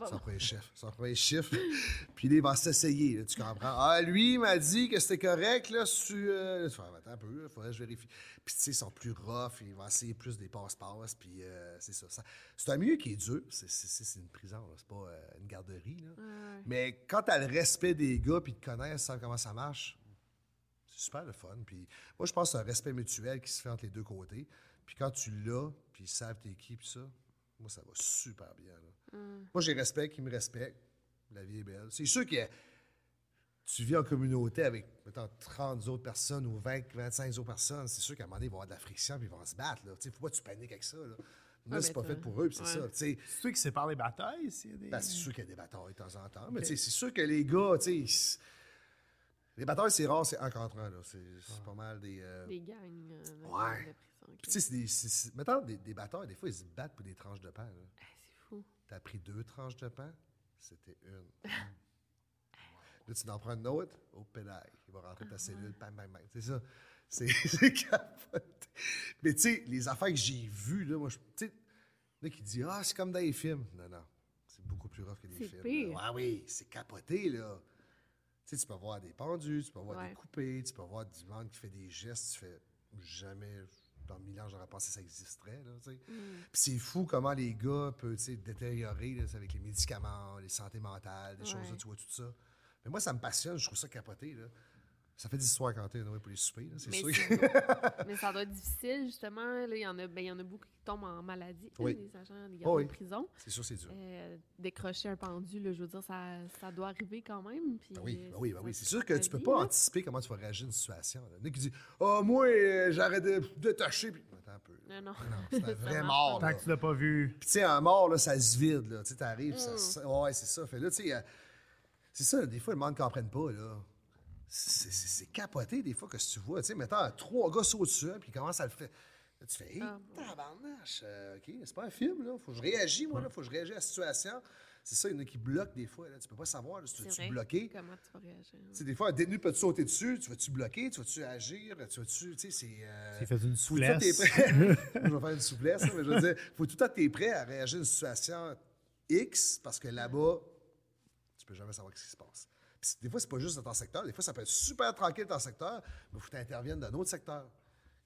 son premier chef. Son premier chiffre. Puis là, il va s'essayer. Tu comprends? Ah, lui, il m'a dit que c'était correct. Là, tu, euh, fais, attends un peu. Il faudrait que je vérifie. Puis, tu sais, ils sont plus rough. Ils vont essayer plus des passe-passe. Puis, euh, c'est ça. ça- C'est un milieu qui est dur. C'est- une prison. C'est pas euh, une garderie. Là. Ouais. Mais quand tu as le respect des gars, puis ils te connaissent, savent comment ça marche, c'est super le fun. Puis moi, je pense que c'est un respect mutuel qui se fait entre les deux côtés. Puis quand tu l'as, puis ils savent t'es qui, puis ça, moi, ça va super bien. là. Moi, j'ai respect, ils me respectent. La vie est belle. C'est sûr que tu vis en communauté avec, mettons, 30 autres personnes ou 20, 25 autres personnes. C'est sûr qu'à un moment donné, il va y avoir de la friction, puis ils vont se battre. Ne faut pas que tu paniques avec ça. Là, Là, Ouais, c'est pas fait pour eux, puis c'est ouais. ça. C'est toi qui sépare les batailles, s'il y a des... ben, c'est sûr qu'il y a des batailles de temps en temps. Mais c'est sûr que les gars, tu sais, les batailles, c'est rare, c'est un contre un. là. C'est c'est pas mal des. euh, Des gangs euh, Ouais. de prison. OK. Puis tu sais, c'est des. c'est- c'est- Mettons, des, des batailles, des fois, ils se battent pour des tranches de pain. là. Ah, c'est fou. T'as pris deux tranches de pain, c'était une. Là, tu en prends une autre, au pédale. Il va rentrer ta cellule, bang, bang, bang. C'est ça. C'est c'est capoté. Mais tu sais, les affaires que j'ai vues, là, moi, je- tu sais, là, qui dit, ah, c'est comme dans les films. Non, non. C'est beaucoup plus rough que des C'est films. pire. Ah oui, c'est capoté, là. Tu sais, tu peux voir des pendus, tu peux voir Ouais. des coupés, tu peux voir du monde qui fait des gestes, tu fais jamais. Dans mille ans, j'aurais pensé que ça existerait, là, tu sais. Mm. Puis c'est fou comment les gars peuvent tu sais, détériorer là, avec les médicaments, les santé mentales, des Ouais. choses là, tu vois tout ça. Mais moi, ça me passionne, je trouve ça capoté. Là. Ça fait des histoires quand t'es pour les soupers, c'est sûr. que- mais ça doit être difficile, justement. Là, il y en a, ben, il y en a beaucoup qui tombent en maladie, Oui. les agents, les Oh oui. de prison. c'est sûr, c'est dur. Euh, décrocher un pendu, là, je veux dire, ça, ça doit arriver quand même. Puis, Ben oui, euh, ben oui, ben oui. C'est sûr que tu peux vie, pas là. anticiper comment tu vas réagir à une situation. Il y en a qui disent Ah, moi, euh, j'arrête de détacher. Puis, attends un peu. Non, non. Non, c'est un vrai mort. Tant que tu l'as pas vu. Puis, tu sais, un mort, là, ça se vide, là. Tu sais, t'arrives, Mm. ça, Ouais, c'est ça. Fait là, tu sais, c'est ça, des fois, le monde ne comprenne pas, là. C'est- C'est c'est capoté, des fois, que si tu vois. Tu sais, mettons, trois gars sautent dessus, puis ils commencent à le faire. Là, tu fais, hé, Ah, tabarnache, euh, OK, c'est pas un film, là. Faut que je réagisse, moi, là. Faut que je réagisse à la situation. C'est ça, il y en a qui bloquent des fois, là. Tu peux pas savoir, là, si tu vrai. bloquer. Comment tu vas réagir? Tu sais, des fois, un détenu peut te sauter dessus. Tu vas-tu bloquer? Tu vas-tu agir? Tu vas-tu. Tu sais, c'est. euh, fait une faut tout le temps souplesse. t'es prêt. je vais faire une souplesse, hein, mais je veux dire, faut tout le temps que t'es prêt à réagir à une situation X parce que là-bas, tu peux jamais savoir ce qui se passe. Puis des fois, c'est pas juste dans ton secteur. Des fois, ça peut être super tranquille dans ton secteur, mais il faut que tu interviennes dans un autre secteur.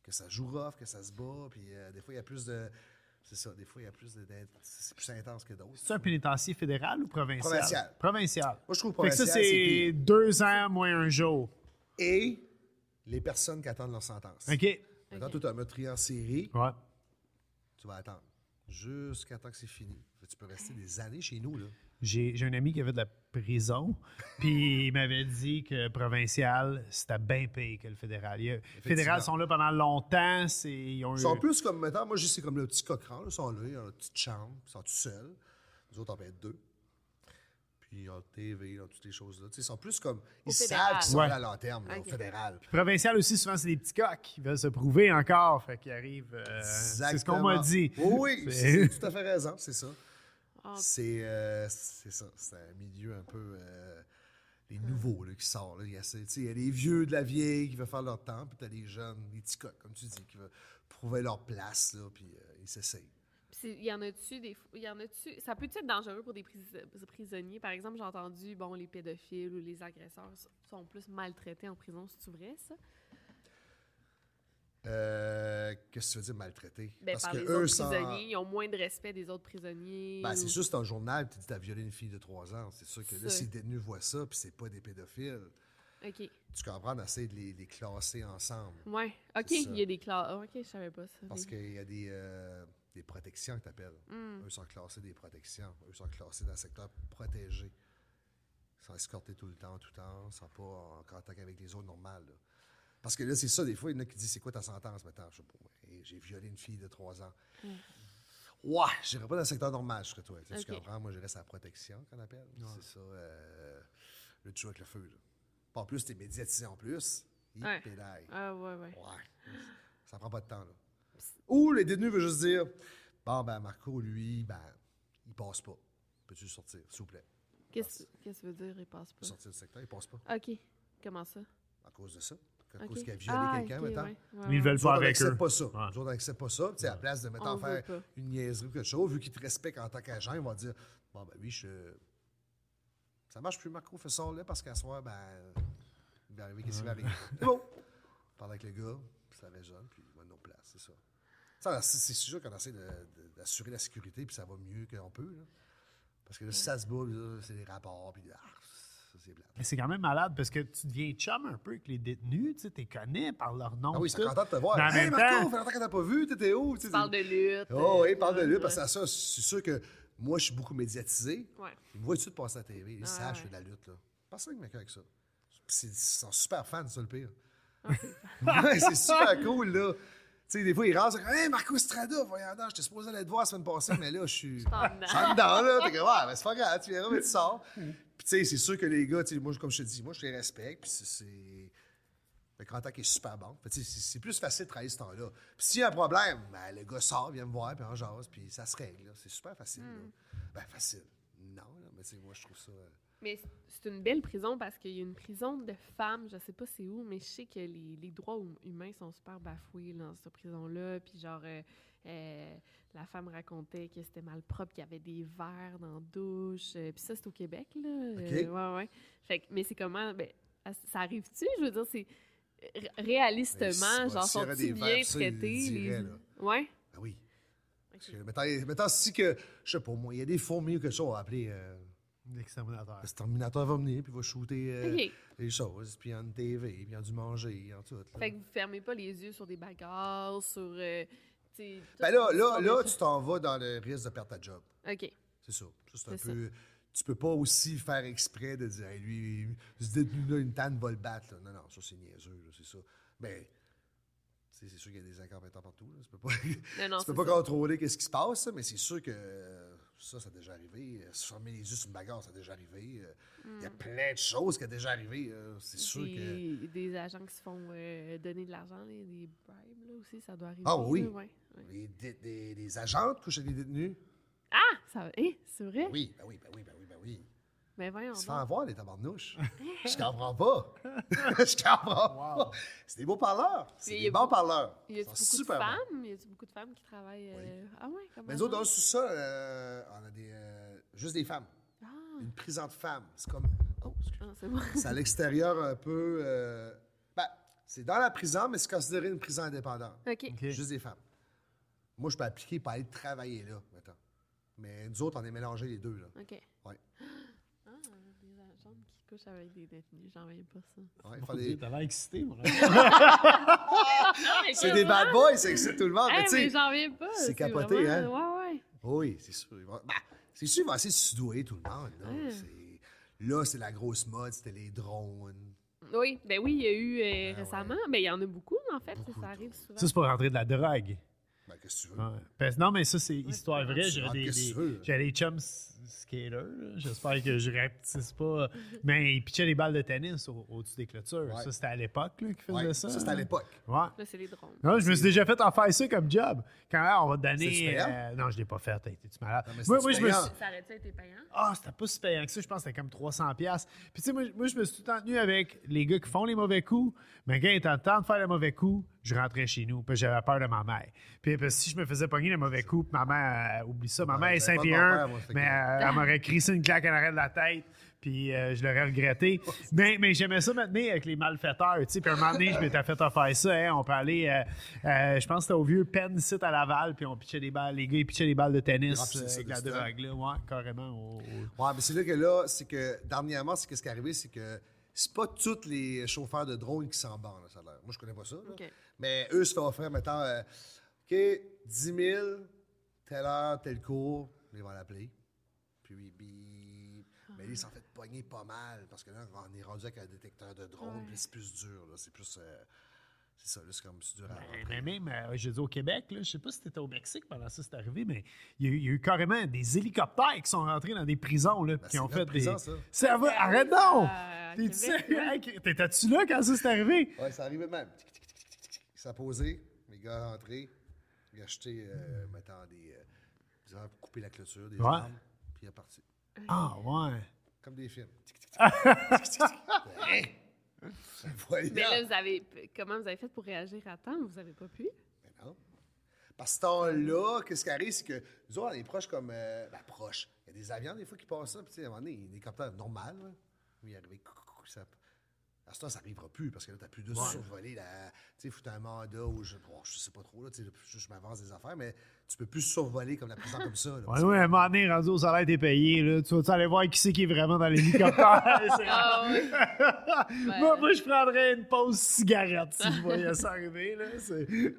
Que ça joue rough, que ça se bat. Puis euh, des fois, il y a plus de. C'est ça, des fois, il y a plus de. C'est plus intense que d'autres. C'est un pénitentiaire fédéral ou provincial? Provincial. Provincial. Moi, je trouve Fait que ça, provincial, c'est deux ans moins un jour. Et les personnes qui attendent leur sentence. OK. Maintenant, toi, tu as un meurtrier en série. Ouais. tu vas attendre jusqu'à temps que c'est fini. Tu peux rester des années chez nous, là. J'ai j'ai un ami qui avait de la prison, puis il m'avait dit que provincial, c'était bien payé que le fédéral. Les fédérales sont là pendant longtemps. c'est- Ils ont Ils eu- sont plus comme, maintenant, moi, c'est comme le petit cochran. Ils sont là, ils ont une petite chambre, ils sont tout seuls. Nous autres, on peut être deux. Puis, ils ont le TV, ils ont toutes les choses-là. Ils sont plus comme. Ils savent qu'ils sont Ouais. là à long terme, là, au fédéral. Provincial aussi, souvent, c'est des petits coqs. Ils veulent se prouver encore. Fait qu'ils arrivent. euh, c'est ce qu'on m'a dit. Oui, oui, tout à fait raison, c'est ça. Ah. C'est euh, c'est ça. C'est un milieu un peu. euh, les nouveaux là, qui sortent. là. Il y, a, il y a les vieux de la vieille qui veulent faire leur temps, puis tu as les jeunes, les petits coqs, comme tu dis, qui veulent prouver leur place, là, puis euh, ils s'essayent. Il y en a-tu des il y en a-tu ça peut être dangereux pour des pris- prisonniers? Par exemple j'ai entendu bon les pédophiles ou les agresseurs sont plus maltraités en prison c'est vrai ça? Euh, Qu'est-ce que tu veux dire maltraité? Ben, Parce par que les eux, autres sans- prisonniers, ils ont moins de respect des autres prisonniers. Ben, c'est ou- juste un journal, tu dis tu as violé une fille de 3 ans. C'est sûr que là, si les détenus voient ça, puis c'est pas des pédophiles, OK. tu comprends, on essaie de les, les classer ensemble. Ouais. OK, C'est il y a des classes. Ah, OK, je savais pas ça. Parce qu'il y a des, euh, des protections que tu appelles. Hmm. Eux sont classés des protections. Eux sont classés dans le secteur protégé. Ils sont escortés tout le temps, tout le temps. Ils sont pas en contact avec les autres normales. là. Parce que là, c'est ça, des fois, il y en a qui disent C'est quoi ta sentence maintenant Je sais pas. J'ai violé une fille de 3 ans. Ouais, je n'irai pas dans le secteur normal, je serais toi. Tu sais, Tu comprends? Moi, je reste à la protection, qu'on appelle. C'est ça. Euh, le tueur avec le feu. Là. Pas En plus, t'es médiatisé en plus. Il Ouais. pédaille. Ah, ouais, ouais. Ouais. Ça prend pas de temps, là. Ou les détenus veulent juste dire Bon, ben, Marco, lui, ben, il passe pas. Peux-tu sortir, s'il vous plaît? Qu'est-ce qu'est-ce que ça veut dire, il passe pas? Sortir du secteur, il passe pas. OK. Comment ça? À cause de ça. À OK. cause qu'il a violé Ah, quelqu'un, OK, maintenant. ouais, ouais, Ils veulent pas avec eux. pas ça. Nous autres, on pas ça. Tu sais, à la place de mettre On en faire pas. une niaiserie ou quelque chose, vu qu'ils te respectent en tant qu'agent, ils vont dire Bon, ben oui, je. Ça marche plus, Marco, fais ça là, parce qu'à soir, ben. Il va arriver, qu'est-ce qui va arriver? C'est bon. Parle avec le gars, puis ça résonne, puis il va nos places, c'est ça. Ça, c'est sûr qu'on essaie d'assurer la sécurité, puis ça va mieux qu'on peut. là. Parce que là, si ça se là, c'est des rapports, puis ah, ça, c'est plate. Mais c'est quand même malade parce que tu deviens chum un peu avec les détenus, tu sais, t'es connais par leur nom. Ah oui, c'est tout. content de te voir. Mais en hey, même Marco, temps- fait longtemps qu'on t'a pas vu, t'étais où? Tu parles de lutte. Oh, oui, euh, il parle de ouais, lui, parce que ça, c'est sûr que moi, je suis beaucoup médiatisé. Ouais. Ils me voient tout de suite passer à la TV. Ils Ah, savent que je fais de la lutte. Là. Pas de mec avec ça. Ils sont super fans, c'est ça le pire. Ouais, c'est super cool, là. Tu sais, des fois, ils rentrent, ils disent Hey, Marco Strada, voyons j'étais supposé aller te voir la semaine passée, mais là, je suis. en dedans. Je suis en dedans, là. T'es comme, ouais, mais c'est pas grave, tu verras, mais tu sors. Puis, tu sais, c'est sûr que les gars, tu sais, moi, comme je te dis, moi, je les respecte, puis c'est-. Le contact est super bon. C'est plus facile de travailler ce temps-là. Puis s'il y a un problème, ben, le gars sort, vient me voir, puis on jase, puis ça se règle. C'est super facile. là. Ben, facile. Non, là, mais tu sais, moi, je trouve ça. euh, Mais c'est une belle prison parce qu'il y a une prison de femmes, je sais pas c'est où, mais je sais que les, les droits hum- humains sont super bafoués dans cette prison-là. Puis genre, euh, euh, la femme racontait que c'était mal propre, qu'il y avait des verres dans la douche. euh, puis ça, c'est au Québec, là. Euh, ouais, ouais. Fait que, mais c'est comment... Ben, à- ça arrive-tu? Je veux dire, c'est... Ben, Réalistement, si- genre, sont-ils bien traités? les... là. Ouais? Ben oui. Que, mettons, mettons, si que, je sais pas moi, il y a des fourmis ou quelque chose, on va appeler. Euh, L'exterminateur. le Terminator va venir, puis va shooter euh, OK. des choses, puis il y a une TV, puis il y a du manger, il y a tout. là. Fait que vous fermez pas les yeux sur des bagarres, sur... euh, Ben là, là, là, tu t'en vas dans le risque de perdre ta job. OK. C'est ça. Ça, c'est un ça. peu. Tu peux pas aussi faire exprès de dire, Hey, lui, ce détenu-là, une tanne va le battre. là. Non, non, ça, c'est niaiseux, là, c'est ça. Ben, c'est sûr qu'il y a des incompétents partout. Là. Tu peux pas, Non, tu peux pas ça. contrôler qu'est-ce qui se passe, mais c'est sûr que euh, ça, ça a déjà arrivé. Euh, Se fermer les yeux sur une bagarre, ça a déjà arrivé. Euh, Il y a plein de choses qui ont déjà arrivé. euh, c'est sûr que. Des, agents qui se font donner de l'argent, des bribes là, aussi, ça doit arriver. Ah oui? là, ouais, ouais. Les, des, des agentes couchent avec des détenus? Ah! Ça, eh, c'est vrai? Oui, ben oui, ben oui, ben oui, ben oui. Ben voyons se font avoir, les tabarnouches. Je comprends pas. Je comprends pas. C'est des beaux parleurs. C'est Mais il des bons parleurs. Y a beaucoup de bons. femmes? Y a beaucoup de femmes qui travaillent... euh, Ah ouais? Comment Mais nous autres, dans ça? le sous-sol, euh, on a des, euh, juste des femmes. Ah, Une prison de femmes. C'est comme. Oh, excuse. c'est bon. À l'extérieur un peu. euh, ben, c'est dans la prison, mais c'est considéré une prison indépendante. OK. OK. Juste des femmes. Moi, je peux appliquer pour aller travailler là, maintenant. Mais nous autres, on est mélangés les deux, là. OK. Ouais. Couchent avec des détenus, j'en reviens pas ça. Ouais, il fallait- Dieu, T'as l'air excité, moi. C'est des bad boys, ça excite tout le monde. Hey, mais tu sais, mais j'en reviens pas. c'est capoté, vraiment- hein? Ouais, ouais. Oui, c'est sûr. Ben, c'est sûr, de soudoyer tout le monde. Là, Ouais. C'est- là c'est la grosse mode, c'était les drones. Oui, ben oui, il y a eu euh, Ah, récemment. Ben il y en a beaucoup, en fait. Beaucoup, ça arrive souvent. Ça, c'est pour rentrer de la drogue. Ben, qu'est-ce que tu veux? Ouais. Non, mais ça, c'est histoire vraie. J'ai Ah, des, des- des chums s- skaters. là. J'espère que je rapetisse pas. Mais ils pitchaient des balles de tennis au- au-dessus des clôtures. Ouais. Ça, c'était à l'époque faisaient Ouais, ça. ça, c'était à l'époque. Ouais. Là, c'est les drones. Non, je me suis déjà fait en faire ça comme job. Quand on va te donner. payant? euh, non, je l'ai pas fait. T'es-tu malade? Non, mais moi, moi, je me suis. Ça aurait-tu été payant? Ah, c'était pas si payant que ça. Je pense que c'était comme 300$. piastres. Puis, tu sais, moi, moi, je me suis tout le temps tenu avec les gars qui font les mauvais coups. Mais quand il était temps de faire les mauvais coups, je rentrais chez nous. Puis, j'avais peur de ma mère. Puis, parce que si je me faisais pogner les mauvais coups, puis ma mère, euh, oublie ça. Ma Ouais, mère est j'avais 5 pas de pieds mon 1, père, moi, fait que- mais euh, elle m'aurait crissé une claque en arrière de la tête. puis euh, je l'aurais regretté. Mais, mais j'aimais ça maintenant avec les malfaiteurs, tu sais. Puis un moment donné, je m'étais fait offrir ça, hein. On peut aller, euh, euh, je pense que c'était au vieux Penn site à Laval, puis on pitchait des balles, les gars, ils pitchaient des balles de tennis Remplissaient euh, ça avec la drogue, là. Ouais, carrément. au- au- Ouais, mais c'est là que là, c'est que dernièrement, c'est que ce qui est arrivé, c'est que c'est pas tous les chauffeurs de drone qui s'en bandent, là, ça a l'air. Moi, je connais pas ça. Mais eux se font offrir, mettons, euh, OK, 10 000, telle heure, tel cours, ils vont l'appeler. Puis, bip. Mais là, ils s'en fait pogner pas mal, parce que là, on est rendu avec un détecteur de drone, Ouais. puis c'est plus dur, là. C'est plus. euh, c'est ça, là, c'est comme plus dur à Mais, rentrer. mais même, euh, je dis au Québec, là, je sais pas si c'était au Mexique pendant ça c'est arrivé, mais il y, a eu- il y a eu carrément des hélicoptères qui sont rentrés dans des prisons, là, Ben, qui ont c'est fait prison, des. ça. Ça va, arrête donc! À T'es-tu T'étais-tu là quand ça s'est arrivé? Ouais, ça arrivait même. Ça a posé, les gars rentrés, ils ont acheté, euh, mettons, des. Euh, ils ont coupé la clôture, des Ouais. armes, puis il est parti. Ah, ouais. Comme des films. Tic, tic, tic. Tic, tic, tic. Voilà. Mais là, vous avez, comment vous avez fait pour réagir à temps? Vous avez pas pu? Mais non. Parce que ce temps-là, qu'est-ce qui arrive, c'est que nous autres, on est proches comme. Euh, ben, proches. Il y a des avions, des fois, qui passent ça. Puis, tu sais, à un moment donné, il y a des normaux. Là. Lui, il est arrivé. coucou, coucou, ça- À ce temps, ça n'arrivera plus parce que là, tu n'as plus de survoler. la- Tu sais, il faut un mandat ou je, bon, je sais pas trop, là, tu sais, je, je m'avance des affaires, mais tu peux plus survoler comme la prison comme ça. là. Ouais, ouais, à un moment donné, rendu au salaire, t'es payé, là. Tu vas aller voir qui c'est qui est vraiment dans l'hélicoptère? Ah oui. moi, moi, je prendrais une pause cigarette si je voyais ça arriver, là.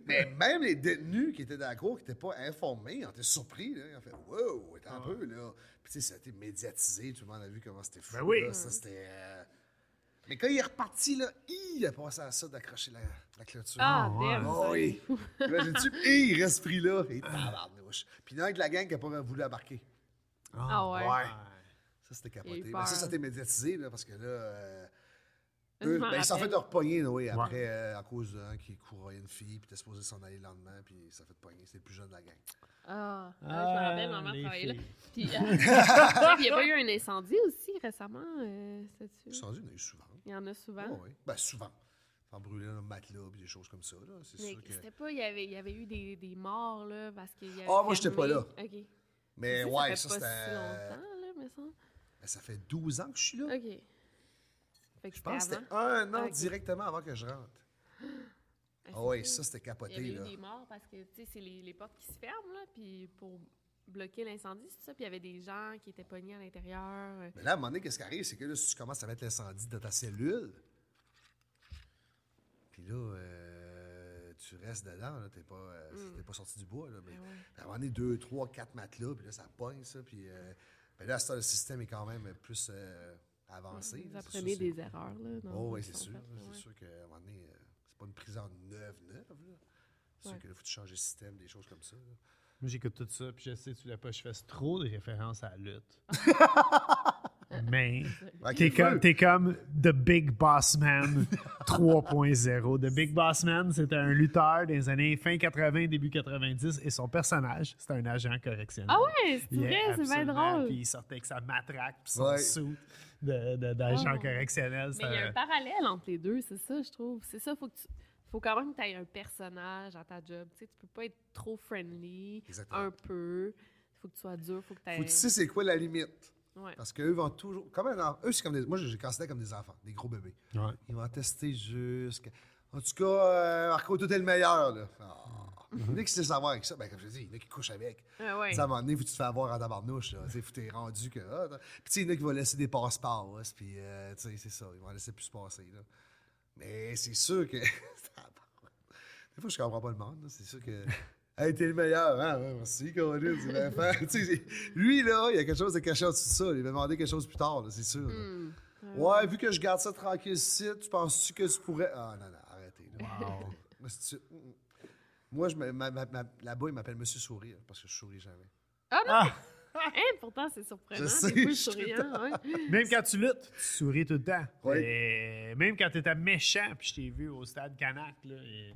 Mais même les détenus qui étaient dans la cour, qui n'étaient pas informés, ils ont été surpris. Là. Ils ont fait Wow, attends un peu. là. Puis, tu sais, ça a été médiatisé. Tout le monde a vu comment c'était fou. Ben oui. là. Ça, c'était. euh, Mais quand il est reparti, là, il a passé à ça d'accrocher la, la clôture. Ah, ouais. damn, Oh oui. Imagine-tu? Et il reste pris là. Et tabarnouche. Puis il y en a de la gang qui n'a pas voulu embarquer. Ah ouais. Ouais. Ça, c'était capoté. Mais peur. ça, ça a été médiatisé, là, parce que là. euh, eux, ben, ils s'en fait rappelle. repogner, oui, après, euh, à cause d'un qui courait une fille, puis était supposé s'en aller le lendemain, puis s'est fait pogner. C'est le plus jeune de la gang. Ah, ouais, je me Ah, rappelle, maman travaillait là. Puis, euh, il n'y a pas eu un incendie aussi récemment, euh, sais-tu? Descendu, il y en a eu souvent. Il y en a souvent? Oh, oui. Ben, souvent. Faire brûler un matelas, puis des choses comme ça, là. C'est Mais sûr que. c'était pas, il y avait, il y avait eu des, des morts, là, parce qu'il y avait. Ah, moi, j'étais pas là. OK. Mais Ça, ouais, ça ça, c'était. si longtemps, là, semble. Ben, ça fait 12 ans que je suis là. OK. Fait que Je pense que c'était un an Ok. directement avant que je rentre. Ah, Ah oui, ça, c'était Il y capoté, avait là. eu des morts parce que, tu sais, c'est les, les portes qui se ferment, là, puis pour bloquer l'incendie, c'est ça. Puis il y avait des gens qui étaient pognés à l'intérieur. Mais là, à un moment donné, qu'est-ce qui arrive, c'est que là, si tu commences à mettre l'incendie dans ta cellule, puis là, euh, tu restes dedans, là, t'es pas, euh, t'es pas sorti du bois, là. Mais. Ah ouais. à un moment donné, deux, trois, quatre matelas, puis là, ça pogne, ça, puis... euh, là, ça, le système est quand même plus avancé. Vous là, apprenez sûr, des erreurs, là. dans Oh, oui, ce c'est sûr. C'est ouais. sûr qu'à un moment donné, euh, c'est pas une prison neuve, neuve, là. C'est sûr Ouais. qu'il faut que tu changes le système, des choses comme ça, là. Moi, j'écoute tout ça, puis je sais, tu l'as pas, je fais trop de références à la lutte. Mais t'es comme, t'es comme The Big Boss Man 3.0. The Big Boss Man, c'était un lutteur des années fin 80, début 90, et son personnage, c'était un agent correctionnel. Ah ouais, c'est Yeah, vrai, c'est bien drôle. Puis il sortait avec sa matraque, puis son Ouais. de- d'agent Oh. correctionnel. Mais il y a un parallèle entre les deux, c'est ça, je trouve. C'est ça, faut que tu. Faut quand même que tu aies un personnage à ta job. Tu sais, tu peux pas être trop friendly, Exactement. un peu. faut que tu sois dur, faut que tu Faut que tu sais c'est quoi la limite. Ouais. Parce qu'eux vont toujours. Comme un Eux, c'est comme des. Moi, je les considère comme des enfants, des gros bébés. Ouais. Ils vont tester jusqu'à. En tout cas, euh, Marco, toi, t'es le meilleur, là. Ah. Il y en a qui sait savoir avec ça. Ben, comme je dis, il y en a qui couchent avec. Ah ouais. À un moment donné, faut tu te fais avoir en tabarnouche, faut t'es rendu que. ah, puis, tu sais, il y en a qui vont laisser des passeports, puis, euh, tu sais, c'est ça. Ils vont laisser plus se passer, là. Mais c'est sûr que. des fois, je comprends pas le monde, là. C'est sûr que. Hey, t'es le meilleur, hein? Ouais, merci, Caroline, c'est bien fait. Lui, là, il y a quelque chose de caché en dessous de ça. Il va demander quelque chose plus tard, là, c'est sûr. là. Hmm. Ouais, vu que je garde ça tranquille ici, tu penses-tu que tu pourrais. Ah, non, non, arrêtez. Là. Moi, je me- ma- ma- ma- là-bas, il m'appelle Monsieur Sourire parce que je souris jamais. Hein, pourtant, c'est surprenant. Je sais, plus souriant. Même quand tu luttes, tu souris tout le temps. Oui. Et même quand tu étais méchant, puis je t'ai vu au stade Canac, là, et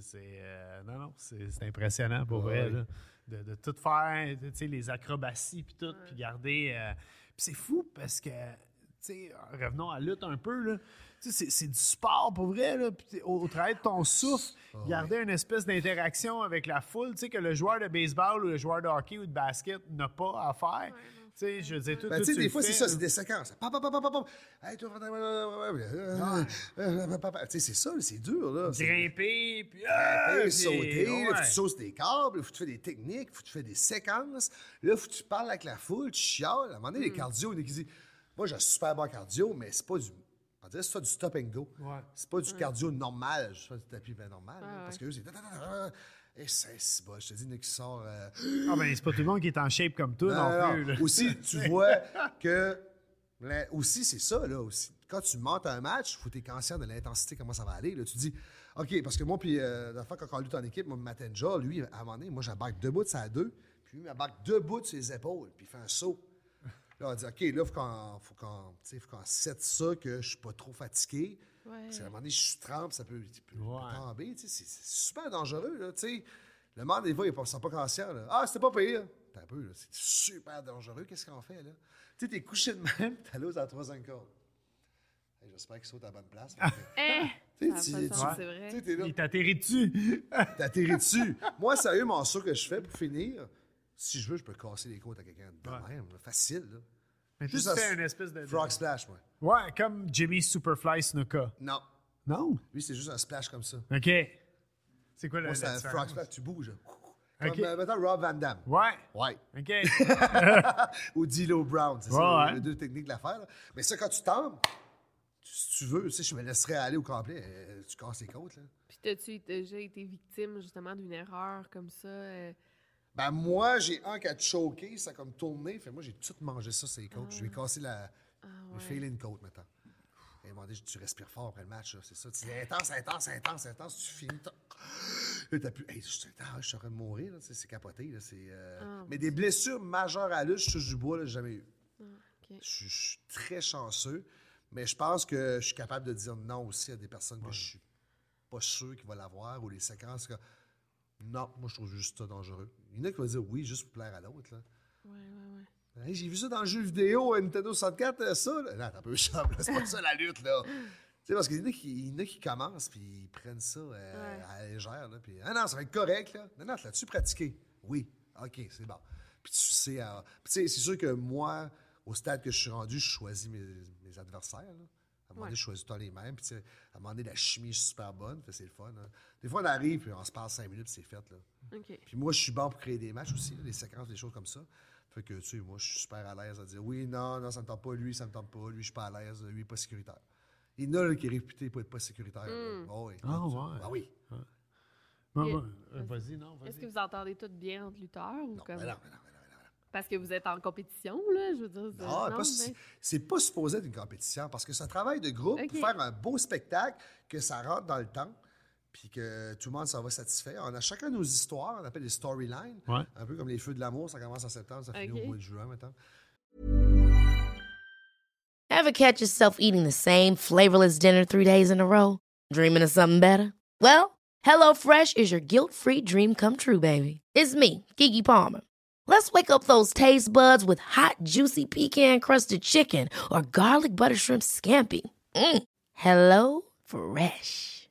c'est. euh, non, non, c'est impressionnant pour Ouais. vrai, là, de, de tout faire, tu sais, les acrobaties, puis tout, puis garder. euh, puis c'est fou parce que sais, revenons à la lutte un peu, là. Tu sais, c'est- du sport pour vrai, là. Puis au, au travail de ton souffle, garder une espèce d'interaction avec la foule, tu sais, que le joueur de baseball ou le joueur de hockey ou de basket n'a pas à faire. Tu sais, je dire, tout, Ben, tout tu sais, tu des fois, c'est ça, c'est des séquences. Ouais, ouais, ouais, ouais, ouais, euh, euh. Tu sais, c'est ça, c'est dur, là. Grimper, puis... ah, puis- sauter, là, faut ouais. que tu sautes des câbles, faut que tu fais des techniques, faut que tu fais des séquences. Là, faut que tu parles avec la foule, tu chiales. À un moment donné, les cardio, il y en a qui disent Moi, j'ai un super bon cardio, mais c'est pas du. On dirait que c'est du stop and go. Ouais. C'est pas du cardio normal, je fais du tapis ben normal. là, Ah, Parce que eux, c'est. Et c'est si bas. Je te dis, il y en a qui sort. euh, Ah ben, c'est pas tout le monde qui est en shape comme toi non, non, plus. là. Aussi, tu vois que. aussi, c'est ça, là. Aussi. Quand tu montes un match, il faut que tu conscient de l'intensité, comment ça va aller. Là. Tu dis, OK, parce que moi, puis euh, la fois quand on lutte en équipe, moi, Matenja, lui, à un moment donné, moi, j'embarque debout de sa deux, puis lui, il embarque debout de ses épaules, puis il fait un saut. Là, on dit, OK, là, il faut qu'on faut qu'on, tu sais, faut qu'on set ça, que je suis pas trop fatigué. Ouais. Parce qu'à un moment donné, je suis trempe, ça peut, ça peut- peut Ouais. tomber. tu sais, C'est c'est super dangereux. Là, tu sais. le monde, des fois, ils ne sont pas conscients. Là. Ah, c'était pas pire. T'as un peu, là, c'est super dangereux. Qu'est-ce qu'on fait? là? Tu sais, t'es couché de même, t'as l'os à la troisième corde. Hey, J'espère qu'il saute à la bonne place. Eh! tu sais, Il t'atterrit dessus. t'atterris dessus. Moi, sérieux, mon saut que je fais pour finir, si je veux, je peux casser les côtes à quelqu'un de Ouais. même. Facile. Là. Mais tu Juste fais un une espèce de... Frog splash, moi. Ouais, comme Jimmy Superfly Snuka. Non. Non? Lui, c'est juste un splash comme ça. OK. C'est quoi le Moi, c'est un frog splash, tu bouges. Comme, OK. euh, mettons, Rob Van Damme. Ouais. Ouais. OK. Ou D'Lo Brown, c'est Ouais, ça, ouais. les deux techniques de l'affaire. Mais ça, quand tu tombes, tu- si tu veux, tu sais, je me laisserais aller au complet, euh, tu casses les côtes. Là. Puis t'as-tu déjà été victime justement d'une erreur comme ça? euh, Ben, moi, j'ai un qui a choqué, ça a comme tourné. Fait moi, j'ai tout mangé ça, ces côtes. Je lui ai cassé la. Ah Le ouais. feeling côte, maintenant. Et demandé, tu respires fort après le match, c'est ça. Tu dis intense, intense, intense, intense, tu finis. Là, t'as plus. Hey, je, suis- ah, je suis en train de mourir, là, c'est capoté. Là, c'est, euh, Ah, Mais des blessures majeures à lutte, je touche du bois, là, j'ai jamais eu. ok. Je suis- je suis très chanceux, mais je pense que je suis capable de dire non aussi à des personnes que je suis pas sûr qu'ils vont l'avoir ou les séquences. que- Non, moi, je trouve juste ça dangereux. Il y en a qui vont dire oui, juste pour plaire à l'autre. là. Ouais, ouais, ouais. Hey, J'ai vu ça dans le jeu vidéo, à Nintendo 64, euh, ça. Là. Non, t'as un peu chum. C'est pas ça la lutte, là. Tu sais, parce qu'il y en a qui, il y en a qui commencent, puis ils prennent ça euh, à la légère, là. Puis, ah non, ça va être correct, là. Non, non, l'as-tu pratiqué? Oui. OK, c'est bon. Puis tu sais, euh, puis tu sais, c'est sûr que moi, au stade que je suis rendu, je choisis mes, mes adversaires, là. À un moment donné, je choisis tout temps les mêmes. Puis, à un moment donné, la chimie est super bonne. C'est le fun. hein. Des fois, on arrive, puis on se passe cinq minutes, puis c'est fait, là. Puis moi, je suis bon pour créer des matchs aussi, des séquences, des choses comme ça. Fait que, tu sais, moi, je suis super à l'aise à dire oui, non, non, ça me tente pas, lui, ça me tente pas, lui, je suis pas à l'aise, lui, pas sécuritaire. Il y en a là, qui est réputé pour être pas sécuritaire. Ah oui. Ah, ouais. Ah oui. Ouais, Et- ouais. Euh, Vas-y, non, vas-y. Est-ce que vous entendez tout bien entre lutteurs ou Non, comme... mais non, mais non, mais non. Parce que vous êtes en compétition, là, je veux dire. c'est- Non, non, mais- c'est pas supposé être une compétition parce que c'est un travail de groupe pour faire un beau spectacle, que ça rentre dans le temps, puis que tout le monde s'en va satisfait. On a chacun nos histoires, on appelle les storylines, Ouais. un peu comme les feux de l'amour, ça commence en septembre, ça finit Ok. au mois de juin maintenant. Ever catch yourself eating the same flavorless dinner three days in a row? Dreaming of something better? Well, HelloFresh is your guilt free dream come true, baby. It's me, Kiki Palmer. Let's wake up those taste buds with hot, juicy pecan crusted chicken or garlic butter shrimp scampi. Mm. Hello Fresh.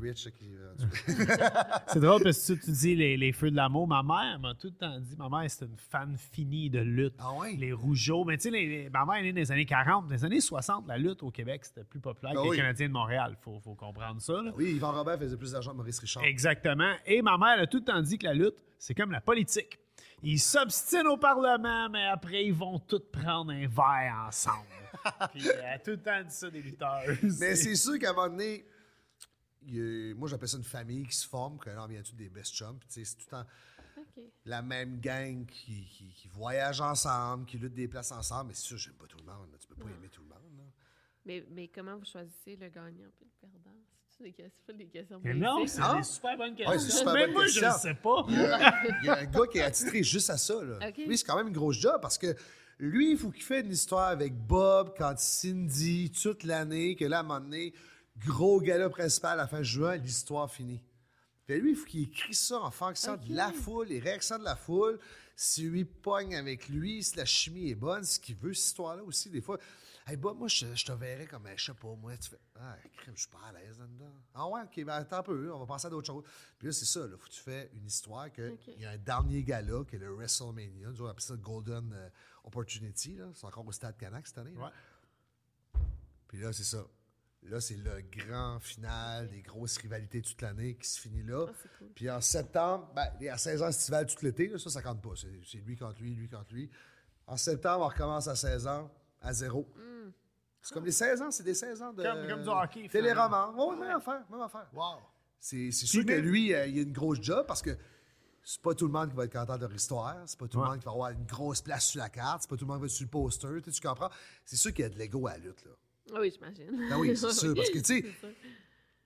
Rich, qui. C'est drôle parce que tu, tu dis les, les feux de l'amour. Ma mère m'a tout le temps dit, ma mère, c'est une fan finie de lutte. Ah? Les rougeaux. Mais tu sais, ma mère est née dans les années 40. Dans les années 60, la lutte au Québec, c'était plus populaire Ah que oui. les Canadiens de Montréal. Il faut, faut comprendre ça. là. oui, Yvan Robert faisait plus d'argent que Maurice Richard. Exactement. Et ma mère a tout le temps dit que la lutte, c'est comme la politique. Ils s'obstinent au Parlement, mais après, ils vont tous prendre un verre ensemble. Puis, elle a tout le temps dit ça des lutteurs. Mais c'est sûr qu'à un moment donné, il moi j'appelle ça une famille qui se forme, que là on vient tous des best chums? Puis tu sais, c'est tout le temps la même gang qui, qui, qui voyage ensemble, qui lutte des places ensemble. Mais c'est sûr, j'aime pas tout le monde. là. Tu peux pas aimer tout le monde. là. Mais, mais comment vous choisissez le gagnant et le perdant? C'est pas des questions Mais non, c'est des super bonnes Ouais, c'est questions. super Même bonne moi, question. je ne sais pas. Il y, a, il y a un gars qui est attitré juste à ça. Là. Lui, c'est quand même une grosse job parce que lui, il faut qu'il fasse une histoire avec Bob quand Cindy, toute l'année, que là, à un moment donné, gros gala principal à la fin juin, l'histoire finie. Puis lui, il faut qu'il écrit ça en fonction de la foule, les réactions de la foule. Si lui pogne avec lui, si la chimie est bonne, ce qu'il veut, cette histoire-là aussi, des fois. Hey Bob, moi, je, je te verrais comme, je sais pas, moi, tu fais, ah, crème, je suis pas à l'aise là-dedans. Ah ouais, ok, ben attends un peu, on va passer à d'autres choses. Puis là, c'est ça, là, faut que tu fais une histoire qu'il OK. y a un dernier gala, qui est le WrestleMania. Nous, on appelle ça le Golden euh, Opportunity, là. C'est encore au Stade Canac cette année. là. Ouais. Puis là, c'est ça. Là, c'est le grand final des grosses rivalités toute l'année qui se finit là. Ah, cool. Puis en septembre, ben, il y a 16 ans estival tout l'été, là, ça, ça compte pas. C'est c'est lui contre lui, lui contre lui. En septembre, on recommence à 16 ans, à zéro. C'est comme les 16 ans, c'est des 16 ans de. Comme- comme du hockey, Téléroman. Oui, même affaire, même affaire. Wow. C'est c'est sûr que lui, euh, il a une grosse job parce que c'est pas tout le monde qui va être content de leur histoire. C'est pas tout le Ouais. monde qui va avoir une grosse place sur la carte. C'est pas tout le monde qui va être sur le poster. Tu comprends? C'est sûr qu'il y a de l'ego à la lutte, là. Ah oui, j'imagine. Ah oui, c'est sûr. Parce que, tu sais,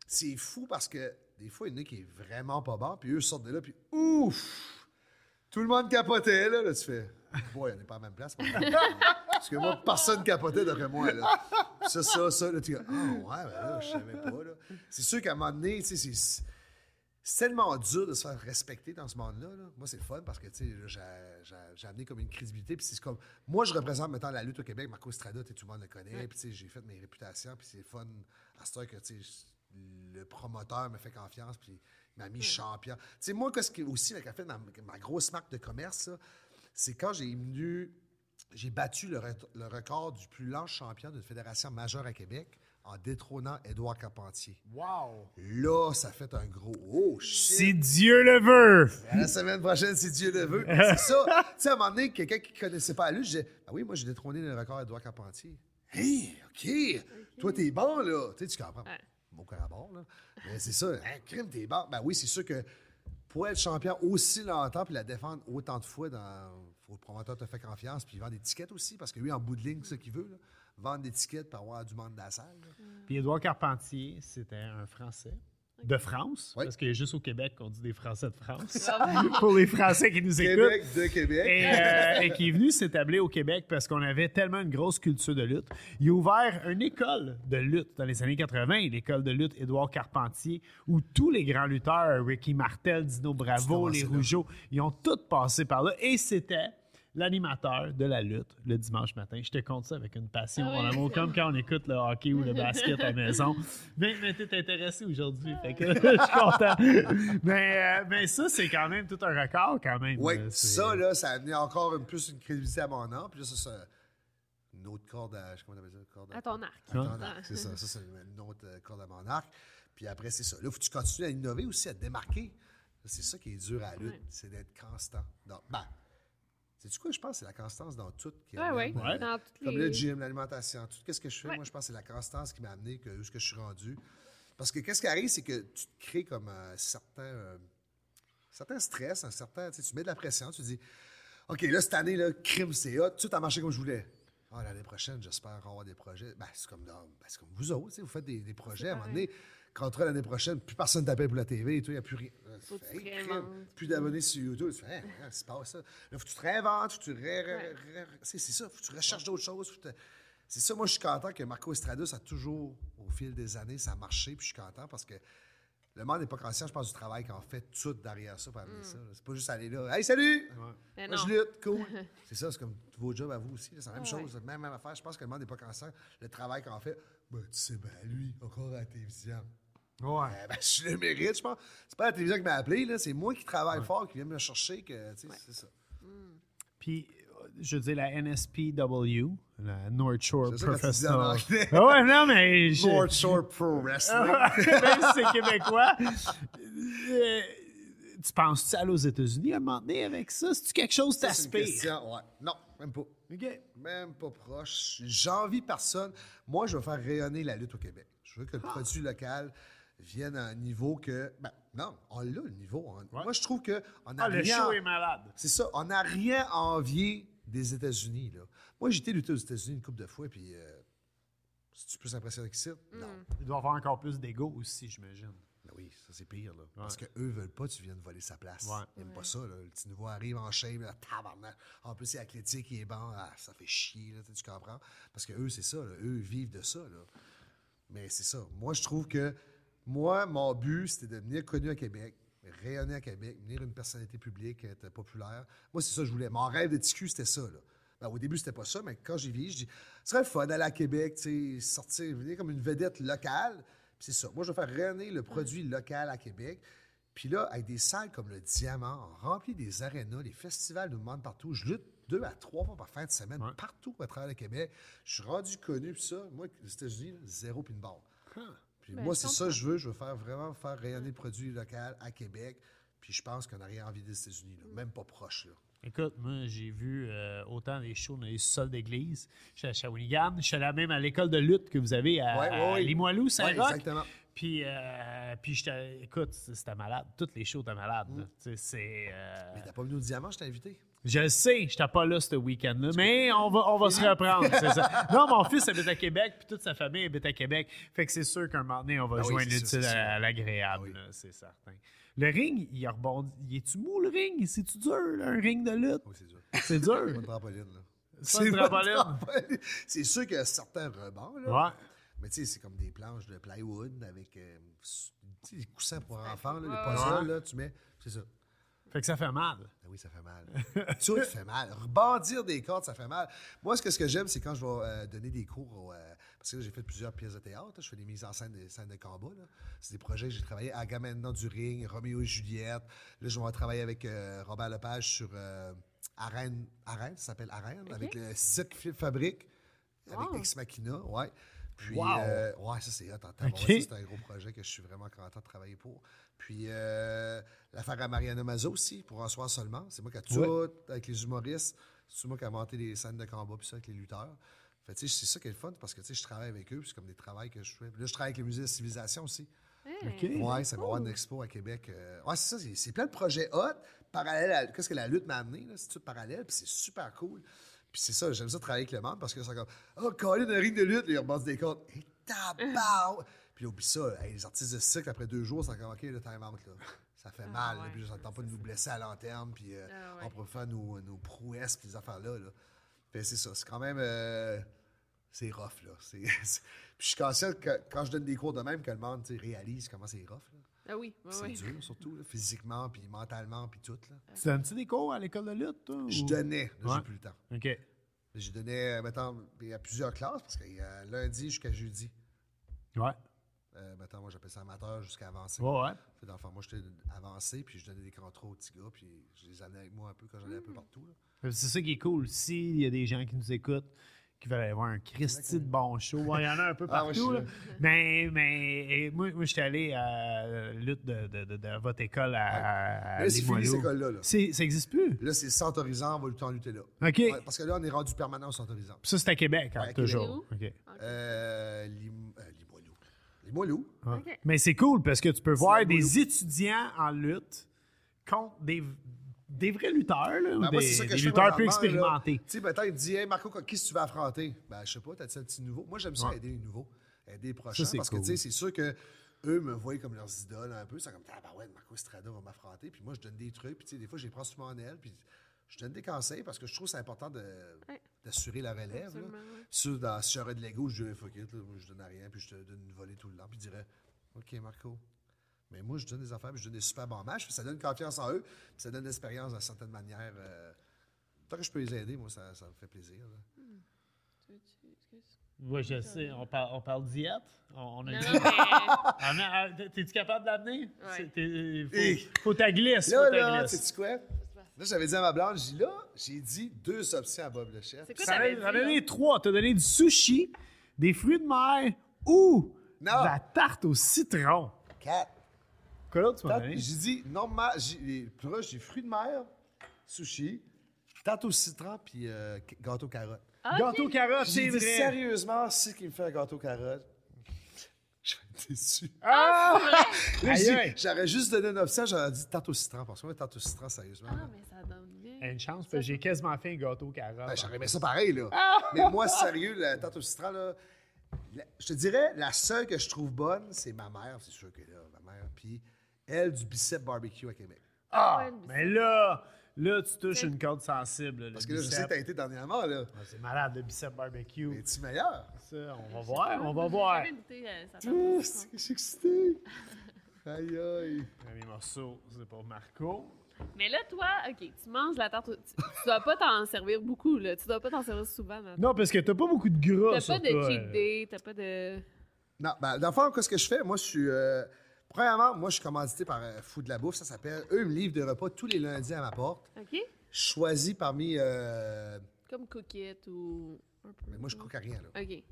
C'est fou parce que des fois, il y en a qui est vraiment pas bon, puis eux sortent de là, puis ouf! Tout le monde capotait, là. là tu fais, boy, on n'est pas à la même place. parce que moi, personne capotait d'après moi, là. Ça, ça, ça, là, tu dis, ah ouais, ben là, je savais pas, là. C'est sûr qu'à un moment donné, tu sais, c'est. C'est tellement dur de se faire respecter dans ce monde-là. là. Moi, c'est le fun parce que j'ai- amené comme une crédibilité. Puis c'est comme. Moi, je représente maintenant la lutte au Québec. Marco Strada, tout le monde le connaît. Puis j'ai fait mes réputations. Puis c'est le fun à ce temps que le promoteur me fait confiance. Puis il m'a mis champion. Moi, qu'est-ce qui aussi m'a fait dans ma grosse marque de commerce, c'est quand j'ai venu. J'ai battu le, re- le record du plus lent champion d'une fédération majeure à Québec en détrônant Édouard Carpentier. Wow. Là, ça fait un gros oh shit. Si Dieu le veut. À la semaine prochaine, si Dieu le veut. C'est ça. tu sais, à un moment donné, quelqu'un qui ne connaissait pas lutte, je disais Ah oui, moi, j'ai détrôné le record d'Edouard Carpentier. Hey, OK. Toi, t'es bon, là. Tu sais, tu comprends. Ouais. Mon cœur à bord, là. Mais c'est ça. Hein, crime, t'es bon. Ben oui, c'est sûr que pour être champion aussi longtemps puis la défendre autant de fois, dans faut que le promoteur te fait confiance puis il vend des tickets aussi parce que lui, en bout de ligne, c'est ce qu'il veut. Là. Vendre des tickets pour avoir du monde dans la salle. là. Puis Édouard Carpentier, c'était un Français de France. Oui. Parce qu'il y a juste au Québec qu'on dit des Français de France. Ah Pour les Français qui nous écoutent. Québec de Québec. Et, euh, et qui est venu s'établir au Québec parce qu'on avait tellement une grosse culture de lutte. Il a ouvert une école de lutte dans les années 80, l'école de lutte Édouard Carpentier, où tous les grands lutteurs, Ricky Martel, Dino Bravo, les là. Rougeau, ils ont tous passé par là. Et c'était l'animateur de la lutte le dimanche matin. Je te compte ça avec une passion, Ah mon oui. amour, comme quand on écoute le hockey ou le basket à la maison. Mais, mais t'es intéressé aujourd'hui, fait que je suis content. Mais, euh, mais ça, c'est quand même tout un record, quand même. Oui, ça, là, ça a amené encore une, plus une crédibilité à mon nom. Puis là, ça, c'est une autre corde à. Comment on appelle ça? Corde À ton arc. À ton Ah. arc, c'est ça. Ça, c'est une autre euh, corde à mon arc. Puis après, c'est ça. Là, il faut que tu continues à innover aussi, à te démarquer. C'est ça qui est dur à la lutte, Ouais. c'est d'être constant. Donc, ben, sais-tu quoi? Je pense que c'est la constance dans tout qui ouais. amène, euh, Ouais. Dans toutes Comme les... le gym, l'alimentation, tout ce que je fais, Ouais. moi, je pense que c'est la constance qui m'a amené que, où ce que je suis rendu. Parce que qu'est-ce qui arrive, c'est que tu te crées comme un certain, euh, certain stress, un certain, tu sais, tu mets de la pression, tu dis, OK, là, cette année, là, crime, c'est hot, tout a marché comme je voulais. Ah, l'année prochaine, j'espère avoir des projets. Ben, c'est comme, dans- ben, c'est comme vous autres, tu sais, vous faites des, des projets. À un moment donné, contre l'année prochaine, plus personne t'appelle pour la TV et tout, il n'y a plus rien. Tu tu Hey, plus d'abonnés sur YouTube. Tu fais, Hein, c'est pas ça. Là, faut que tu te réinventes, faut que tu ré- ré- Ouais. ré- c'est c'est ça, faut que tu recherches d'autres choses. faut que tu te- C'est ça, moi, je suis content que Marco Estrada, ça a toujours, au fil des années, ça a marché, puis je suis content parce que le monde n'est pas conscient, je pense, du travail qu'on fait tout derrière ça pour amener ça. là. C'est pas juste aller là, hey, salut! Moi, je lutte, cool. c'est ça, c'est comme tous vos jobs à vous aussi. là, C'est la même chose, la même, même affaire. Je pense que le monde n'est pas conscient. Le travail qu'on fait, ben, tu sais, ben, lui, encore à la télévision. Ouais. Eh ben, je le mérite, je pense. C'est pas la télévision qui m'a appelé, là. C'est moi qui travaille fort, qui vient me chercher, que, tu sais, c'est ça. Puis, euh, je veux dire, la NSPW, la North Shore Professional. Ah ouais, non, mais. je- North Shore Pro Wrestling. Même si c'est québécois. euh, tu penses-tu aller aux États-Unis à un moment donné avec ça? C'est-tu quelque chose une t'aspires? ouais. Non, même pas. OK. Même pas proche. J'envie personne. Moi, je veux faire rayonner la lutte au Québec. Je veux que le produit local vienne à un niveau que. Ben, non, on l'a le niveau. On- Moi, je trouve que on a Ah, le rien. show est malade. C'est ça. On n'a rien à envier des États-Unis. Là. Moi, j'ai été lutter aux États-Unis une couple de fois, puis. Euh, tu plus impressionné que ça? Non. Il doit avoir encore plus d'ego aussi, j'imagine. Ben oui, ça c'est pire. Là. Parce qu'eux veulent pas que tu viennes voler sa place. Ouais. Ils n'aiment pas ça. Là. Le petit nouveau arrive en shame, là, tabarnak. En plus, il est athlétique, il est bon. Ah, ça fait chier, là, tu sais, tu comprends? Parce que eux, c'est ça. là. Eux vivent de ça. Là. Mais c'est ça. Moi, je trouve que moi, mon but, c'était de devenir connu à Québec, rayonner à Québec, devenir une personnalité publique, être populaire. Moi, c'est ça que je voulais. Mon rêve de TQ, c'était ça. Là. Ben, au début, c'était pas ça, mais quand j'ai vieilli, je dis, ce serait fun d'aller à Québec, sortir, venir comme une vedette locale. Puis c'est ça. Moi, je veux faire rayonner le produit local à Québec. Puis là, avec des salles comme le Diamant, rempli des arénas, les festivals nous demandent partout. Je lutte deux à trois fois par fin de semaine, partout à travers le Québec. Je suis rendu connu, puis ça, moi, les États-Unis, zéro puis une barre. Puis Ben, moi, je c'est ça que je veux. Je veux faire vraiment faire rayonner le produit local à Québec. Puis je pense qu'on n'a rien envie des États-Unis, là. même pas proche. Là. Écoute, moi, j'ai vu euh, autant des shows dans les sols d'église. J'étais à Shawinigan. Je suis allé même à l'école de lutte que vous avez à, Ouais, ouais, à ouais. Limoilou, Ouais, Saint-Roch. exactement. Puis, euh, puis j'étais- écoute, c'était malade. Toutes les shows étaient malades. là. Tu sais, C'est. euh, Mm. Mais t'as pas venu au Diamant, je t'ai invité? Je le sais, j'étais pas là ce week-end-là, mais on va, on va se reprendre. c'est ça. Non, mon fils habite à Québec, puis toute sa famille habite à Québec. Fait que c'est sûr qu'un moment donné, on va Ah oui, joindre c'est l'utile c'est à, à l'agréable, Ah oui. là, c'est certain. Le ring, il a rebondi. Il est-tu mou, le ring? C'est-tu dur, là, un ring de lutte? Oui, c'est dur. C'est Pas dur. de trampoline, là. C'est pas une trampoline. trampoline. C'est sûr qu'il y a certains rebonds, là. Ouais. Mais tu sais, c'est comme des planches de plywood avec euh, des coussins pour enfants, là, Ouais, les puzzles, là, tu mets. C'est ça. Fait que ça fait mal. Ah oui, ça fait mal. Tout fait mal. Rebondir des cordes, ça fait mal. Moi, ce que, ce que j'aime, c'est quand je vais euh, donner des cours. au, euh, parce que là, j'ai fait plusieurs pièces de théâtre. là. Je fais des mises en scène des scènes de combat. C'est des projets que j'ai travaillé. Agamemnon du Ring, Roméo et Juliette. Là, je vais travailler avec euh, Robert Lepage sur Arène. Arène, ça s'appelle Arène, avec le Cirque Fabrique, avec Wow. Ex Machina. Ouais. Puis, Wow. ouais, ça, c'est hot. c'est un gros projet que je suis vraiment content de travailler pour. Puis, euh, l'affaire à Mariana Mazo aussi, pour un soir seulement. C'est moi qui ai tout, avec les humoristes. C'est moi qui ai inventé les scènes de combat, puis ça, avec les lutteurs. Fait, tu sais, c'est ça qui est le fun, parce que tu sais, je travaille avec eux, puis c'est comme des travails que je fais. Puis là, je travaille avec le Musée de Civilisation aussi. OK. Ouais, ça va avoir une expo à Québec. euh, Ouais, c'est ça, c'est- plein de projets hot, parallèles à qu'est-ce que la lutte m'a amené, là, c'est tout parallèle, puis c'est super cool. Puis c'est ça, j'aime ça travailler avec le monde parce que c'est comme, oh, Colin, un ring de lutte, là, il repasse des comptes. Et! Puis oublie ça, hey, les artistes de cirque, après deux jours, c'est comme, OK, le time out, là. Ça fait mal, là, ouais, puis j'entends pas de nous blesser à long terme, puis euh, Ah ouais. on peut faire nos, nos prouesses, puis les affaires-là. là. Fait c'est ça, c'est quand même. euh, c'est rough, là. Puis je suis conscient que quand je donne des cours de même, que le monde réalise comment c'est rough. là. Ah oui, oui, C'est oui. dur, surtout, là, physiquement, puis mentalement, puis tout. Là. Tu donnes-tu des cours à l'école de lutte, toi? Je ou- donnais, là, Ouais. j'ai plus le temps. OK. Je donnais, euh, mettons, à plusieurs classes, parce qu'il y a lundi jusqu'à jeudi. Ouais. Euh, mettons, moi, j'appelle ça amateur jusqu'à avancé. Ouais, ouais. Fait, dans le fond, moi, j'étais avancé, puis je donnais des contrôles aux petits gars, puis je les amenais avec moi un peu quand j'allais un peu partout. là. C'est ça qui est cool. S'il y a des gens qui nous écoutent, qui veulent aller voir un Christy de bon show, ouais, il y en a un peu Ah, moi, partout. là. Mais, mais moi, moi j'étais allé à la lutte de, de, de, de votre école à, à Mais là, c'est fini, Limoilou. cette école-là. Là. Ça n'existe plus? Là, c'est Centre Horizon, on va lutter en lutter là. OK. Ouais, parce que là, on est rendu permanent au Centre Horizon. Ça, c'est à Québec, hein, Ouais, à toujours. OK. Euh. Limoilou. Ouais. OK. Mais c'est cool parce que tu peux voir des étudiants en lutte contre des, des vrais lutteurs, là, ou Ben, moi, des, des lutteurs plus expérimentés. Tu sais, me dit, hey Marco, qui est-ce que tu vas affronter? Ben, je sais pas, t'as-tu un petit nouveau? Moi, j'aime ça Ouais. aider les nouveaux, aider les prochains. c'est parce que, tu sais, c'est sûr que eux me voient comme leurs idoles un peu. C'est comme, ah, ben ouais, Marco Estrada va m'affronter. Puis moi, je donne des trucs. Puis, tu sais, des fois, je les prends souvent en elle. Puis, je donne des conseils parce que je trouve que c'est important de- Ouais. D'assurer la relève. là. Absolument, ouais. Sûr, dans, si j'aurais de l'ego, je dirais, fuck it, là, moi, je donne à rien. Puis, je te donne une volée tout le temps. Puis, je dirais, OK, Marco. Mais moi, je donne des affaires, puis je donne des super bons matchs. Puis, ça donne confiance en eux. Puis, ça donne de l'expérience d'une certaine manière. euh, tant que je peux les aider, moi, ça, ça me fait plaisir. là. Excuse. Oui, je sais. On parle, on parle diète? On, on a Non, dit. mais... Ah, ah, t'es- T'es-tu capable d'amener? Ouais. C'est- t'es- Faut, ta glisse. Là, faut ta là, glisse. quoi? Là, j'avais dit à ma blonde, j'ai dit là, j'ai dit deux options à Bob le chef. C'est quoi t'avais dit, donné là? trois. T'as donné du sushi, des fruits de mer ou Non. de la tarte au citron. Quatre. Quoi d'autre tu m'as donné? J'ai dit, normal, j'ai les plus j'ai fruits de mer, sushi, tarte au citron, puis euh, gâteau carotte. Ah, Gâteau carotte, c'est J'ai dit, vrai. sérieusement, c'est qui me fait un gâteau carotte. Je vais être déçu. Ah! Là, Aïe, j'ai- aïe. J'aurais juste donné une option, j'aurais dit tarte au citron. Parce que moi, tarte au citron, sérieusement. Ah, mais ça donne bien. Une chance, parce que j'ai quasiment fait un gâteau carotte. Ben, j'aurais aimé ça pareil, là. Ah! Mais moi, sérieux, la tarte au citron, là, la- je te dirais, la seule que je trouve bonne, c'est ma mère, c'est sûr que là, ma mère. Puis elle, du bicep barbecue à Québec. Ah! Le mais là, là, tu touches une corde sensible. le Parce que là, je sais que t'as été dernièrement, là. Ah, C'est malade, le bicep barbecue. Mais tu meilleur? Ça, on va voir, on va voir. Euh, je suis excité. Aïe, aïe. Premier morceau, c'est pour Marco. Mais là, toi, OK, tu manges la tarte. Tu, tu dois pas t'en servir beaucoup, là. Tu dois pas t'en servir souvent. là. Non, parce que t'as pas beaucoup de gras T'as pas de cheat day, t'as pas de. Non, ben, dans le fond, qu'est-ce que je fais? Moi, je suis. euh, premièrement, moi, je suis commandité par euh, Fou de la Bouffe, ça s'appelle. Eux, ils me livrent des repas tous les lundis à ma porte. OK? Je choisis parmi. euh, Comme Cookit ou. Un peu. Mais moi, je cook à rien, là. OK. Fit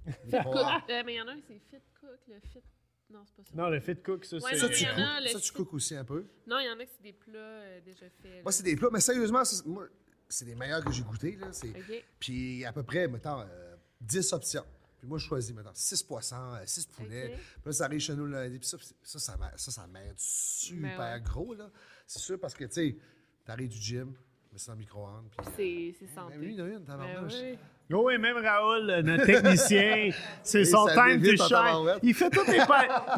Cook. Euh, mais il y en a un, c'est Fit Cook, le Fit. Non, c'est pas ça. Non, le fit cook, ça, Ouais, c'est... Ça, tu il y en a, cookes. le Ça, tu fit- aussi un peu? Non, il y en a que c'est des plats euh, déjà faits. Moi, c'est des plats, mais sérieusement, ça, c'est- moi, c'est les meilleurs que j'ai goûtés. Là. C'est- OK. Puis à peu près, mettons, euh, 10 options. Puis moi, je choisis, mettons, 6 poissons, 6 poulets. Ok. Puis là, ça arrive chez nous le lundi. Puis ça, ça, ça, ça, ça m'aide super Ben ouais. gros, là. C'est sûr, parce que, tu sais, t'arrives du gym, mais c'est dans micro-ondes. Puis, euh, C'est c'est santé. ben, une, une, Ben tabarnouche. oui. Oh oui, même Raoul, euh, notre technicien, c'est son time to shine. Il fait, tous les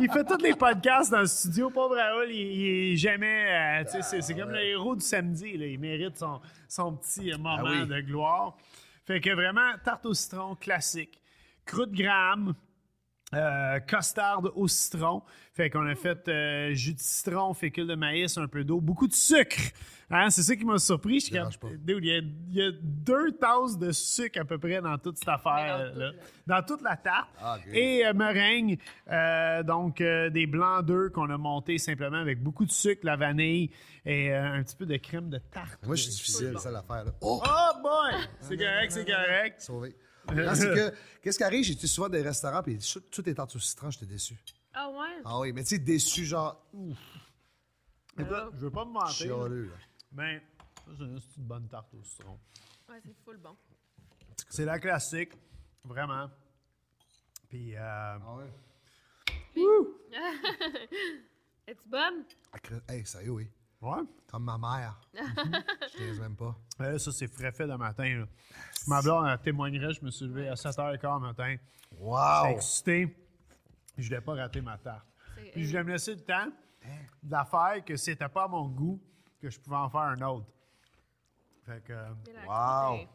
il fait tous les podcasts dans le studio. Pauvre Raoul, il, il est jamais... euh, tu sais, c'est, c'est comme le héros du samedi. là. Il mérite son, son petit euh, moment Ah oui. de gloire. Fait que vraiment, tarte au citron classique. Croûte graham, euh, costarde au citron. Fait qu'on a fait euh, jus de citron, fécule de maïs, un peu d'eau, beaucoup de sucre. Hein, c'est ça qui m'a surpris. Je. Dude, il, y a, il y a deux tasses de sucre à peu près dans toute cette affaire. Dans là. toute Dans toute la tarte. Ah. Et euh, meringue, euh, donc euh, des blancs d'œufs qu'on a montés simplement avec beaucoup de sucre, la vanille et euh, un petit peu de crème de tarte. Moi, je suis difficile, ça l'affaire. Oh! Oh boy! C'est correct, c'est correct. Sauvé. Non, c'est que, qu'est-ce qui arrive? J'étais souvent dans des restaurants, puis tout est tartes au citron, j'étais déçu. Ah ouais? Ah oui, mais tu sais, déçu, genre, ouf, je veux pas me mentir, chialeux, là. mais ça, c'est une bonne tarte au citron. Ouais, c'est full bon. C'est la classique, vraiment. Puis, euh, Ah ouais? Es-tu bonne? Ah, cre- Hey, sérieux, oui. Ouais. Comme ma mère. je niaise même pas. Euh, ça, c'est frais fait le matin. là. Ma blonde elle témoignerait, je me suis levé à 7h15 le matin. J'étais Wow! excité. Je voulais pas rater ma tarte. Puis je voulais me laisser le temps d'affaire que c'était pas à mon goût, que je pouvais en faire un autre. Fait que. euh, Wow.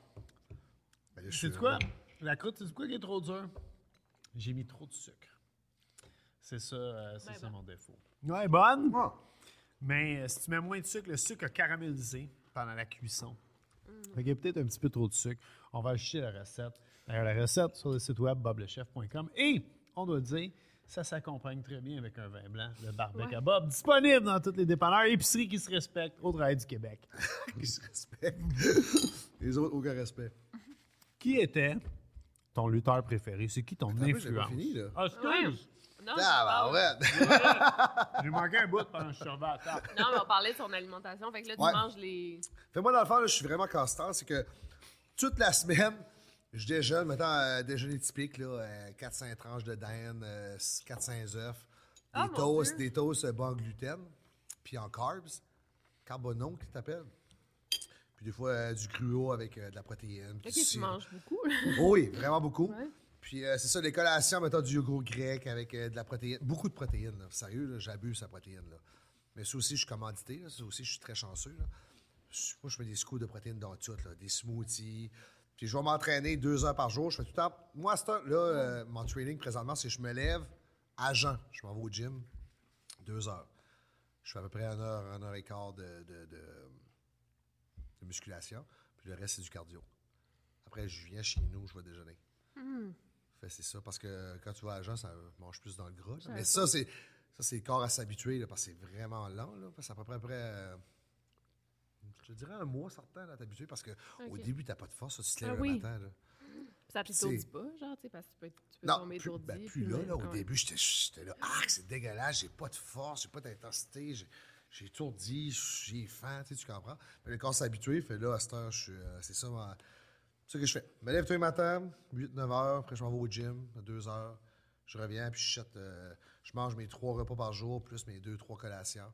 Ben C'est quoi? La croûte, c'est quoi qui est trop dur? J'ai mis trop de sucre. C'est ça, euh, c'est Ben ça bon. mon défaut. Ouais, bonne? Ah. Mais euh, si tu mets moins de sucre, le sucre a caramélisé pendant la cuisson. Mm. Fait qu'il y a peut-être un petit peu trop de sucre. On va ajuster la recette. D'ailleurs, la recette sur le site web boblechef.com. Et, on doit le dire, ça s'accompagne très bien avec un vin blanc, le barbecue Ouais. à Bob, disponible dans toutes les dépanneurs, épiceries qui se respectent au travail du Québec. Qui se respecte. Les autres, aucun respect. Qui était ton lutteur préféré? C'est qui ton pas influence? fini, là. Ah, excuse! Non, Ah, bah ouais! J'ai manqué un bout pendant que je servais à la table. Non, mais on parlait de son alimentation. Fait que là, tu Ouais. manges les. Fait moi, dans le fond, là, je suis vraiment casse C'est que toute la semaine, je déjeune, mettons, un déjeuner typique, là, euh, 4-5 tranches de dinde, euh, 4-5 œufs, des Ah, mon toasts, des toasts euh, bas en gluten, puis en carbs, carbonon, qui t'appelle. Puis des fois, euh, du cruau avec euh, de la protéine. Ok, tu manges beaucoup. Oui, vraiment beaucoup. Ouais. Puis euh, c'est ça, les collations, mettons du yogourt grec avec euh, de la protéine. Beaucoup de protéines, là. Sérieux, j'abuse sa protéine. Mais ça aussi, je suis commandité. Ça aussi, je suis très chanceux. Moi, je fais des scoops de protéines dans tout, des smoothies. Puis je vais m'entraîner deux heures par jour. Je fais tout le temps. Moi, là, euh, mon training présentement, c'est que je me lève à jeun. Je m'en vais au gym deux heures. Je fais à peu près une heure, une heure et quart de, musculation. Puis le reste, c'est du cardio. Après, je viens chez nous, je vais déjeuner. Fait, c'est ça, parce que quand tu vas à jeun, ça mange plus dans le gras. là. Mais ça, c'est ça c'est le corps à s'habituer, là, parce que c'est vraiment lent. Là, c'est à peu près, après, euh, je te dirais un mois certain à t'habituer, parce qu'au Ok. début, t'as pas de force, tu te Ah lèves oui. le matin. Là. Ça t'étourdit pas, genre, tu sais, parce que tu peux, tu peux Non, tomber plus, ben, puis plus là, là, au début, j'étais j'étais là, ah, c'est dégueulasse, j'ai pas de force, j'ai pas d'intensité, j'ai- j'ai étourdi, j'ai faim, tu tu comprends? Mais le corps s'est habitué, fait là, à cette heure, je suis, euh, c'est ça, ma- c'est ça que je fais. Je me lève tous les matins, 8-9 heures, après je m'en vais au gym, à 2 heures, je reviens, puis je, euh, je mange mes trois repas par jour, plus mes deux, trois collations.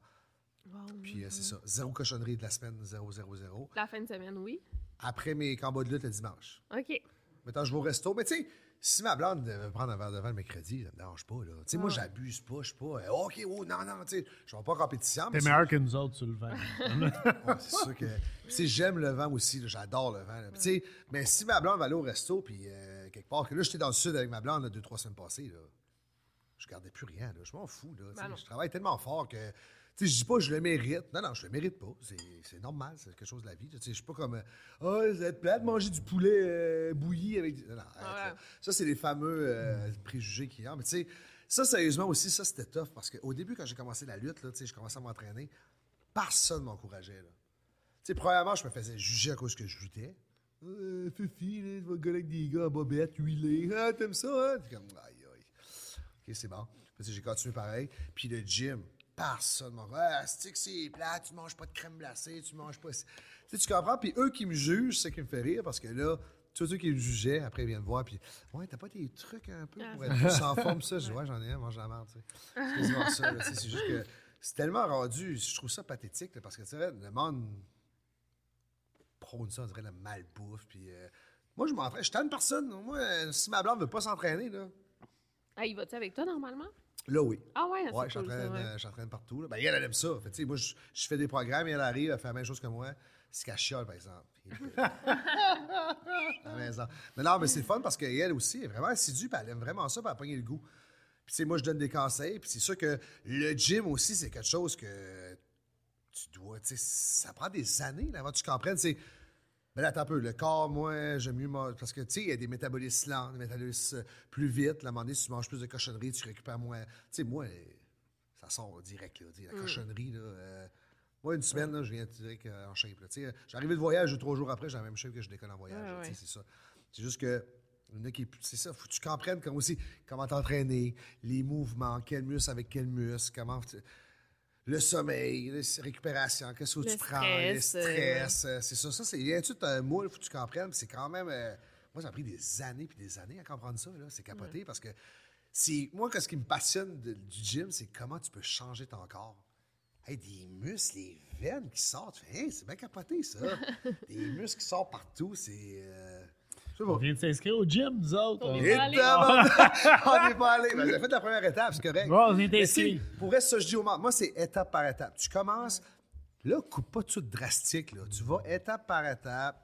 Wow. Puis euh, c'est ça, zéro cochonnerie de la semaine, 0, 0, 0. La fin de semaine, oui. Après mes combats de lutte le dimanche. OK. Maintenant, je vais au resto. Mais tu sais, si ma blonde veut prendre un verre de vin le mercredi, ça me dérange pas. Là. Tu sais, moi, j'abuse pas. Je suis pas, euh, OK, oh, non, non, tu sais, je vais pas en compétition. T'es c'est- meilleur que nous autres sur le vin. Ouais, c'est sûr que. Puis, tu sais, j'aime le vin aussi. J'adore le vin. là. Sais, mais si ma blonde va aller au resto, puis euh, quelque part, que là, j'étais dans le sud avec ma blonde, là, deux, trois semaines passées, là, je gardais plus rien. Là. Je m'en fous. Là, Ben je travaille tellement fort que. Sais, je dis pas je le mérite. Non, non, je le mérite pas. C'est, c'est normal, c'est quelque chose de la vie. Je suis pas comme. Ah, ça va être plate manger du poulet euh, bouilli avec. du- Non, non. Ouais. Ça, c'est les fameux euh, préjugés qu'il y a. Mais tu sais, ça, sérieusement aussi, ça, c'était tough parce qu'au début, quand j'ai commencé la lutte, là, je commençais à m'entraîner, personne ne m'encourageait. Tu premièrement, je me faisais juger à cause que je luttais. Euh, Fifi, là, tu vas gueuler avec des gars en bobette, huilés. Ah, t'aimes ça, hein? T'es comme, aïe, aïe. OK, c'est bon. J'ai continué pareil. Puis le gym, personne m'a dit, ah, c'est que c'est plat, tu manges pas de crème glacée, tu manges pas. Tu tu comprends? Puis eux qui me jugent, c'est ça qui me fait rire parce que là, tous ceux qui me jugeaient, après, ils viennent voir. Puis, ouais, t'as pas des trucs un peu pour être plus en forme, ça? Je ouais, j'en ai un, mange la merde, tu sais. C'est juste que c'est tellement rendu, je trouve ça pathétique, parce que, tu sais, le monde prône ça, on dirait la malbouffe. Puis, euh, moi, je m'entraîne. Je suis une personne. Moi, si ma blonde veut pas s'entraîner, là, Ah, il va-tu avec toi normalement? Là, oui. Ah ouais, c'est Ouais, cool, euh, je t'entraîne partout. là. Ben, elle, elle aime ça. Fait, tu sais, moi, je, je fais des programmes et elle arrive, elle fait la même chose que moi. C'est qu'elle chiale, par exemple. à la maison. Mais non, mais c'est le fun parce qu'elle aussi elle est vraiment assidue, puis elle aime vraiment ça, puis elle a pogné le goût. Puis, tu sais, moi, je donne des conseils, puis c'est sûr que le gym aussi, c'est quelque chose que tu dois, tu sais, ça prend des années là, avant que tu comprennes. C'est, ben là, attends un peu, le corps, moi, j'aime mieux, parce que, tu sais, il y a des métabolismes lents, des métabolismes euh, plus vite. À un moment donné, si tu manges plus de cochonneries, tu récupères moins. Tu sais, moi, euh, ça sort direct, là, la cochonnerie, là. euh, moi, une semaine, là, je viens direct euh, en shape. sais, J'arrivais de voyage, trois jours après, j'ai la même shape que je décolle en voyage. Ouais. C'est ça. C'est juste que. il y en a qui- C'est ça, faut que tu comprennes comme aussi comment t'entraîner, les mouvements, quel muscle avec quel muscle, comment. Le sommeil, la récupération, qu'est-ce que tu prends, le stress, euh, euh, c'est ça, ça, c'est. Il y a tout un moule, faut que tu comprennes. C'est quand même. euh, moi, ça a pris des années puis des années à comprendre ça. là. C'est capoté parce que. c'est Moi, ce qui me passionne de- du gym, c'est comment tu peux changer ton corps. Hey, des muscles, les veines qui sortent. Hey, c'est bien capoté, ça. des muscles qui sortent partout, c'est. euh. On vient de s'inscrire au gym, nous autres. On pas allé. tabarnak! on n'est pas allé. Ben, j'ai fait la première étape, c'est correct. Bon, on est inscrit. Pour vrai, ça, je dis au monde, moi, c'est étape par étape. Tu commences, là, coupe pas tout drastique, là. Tu vas étape par étape.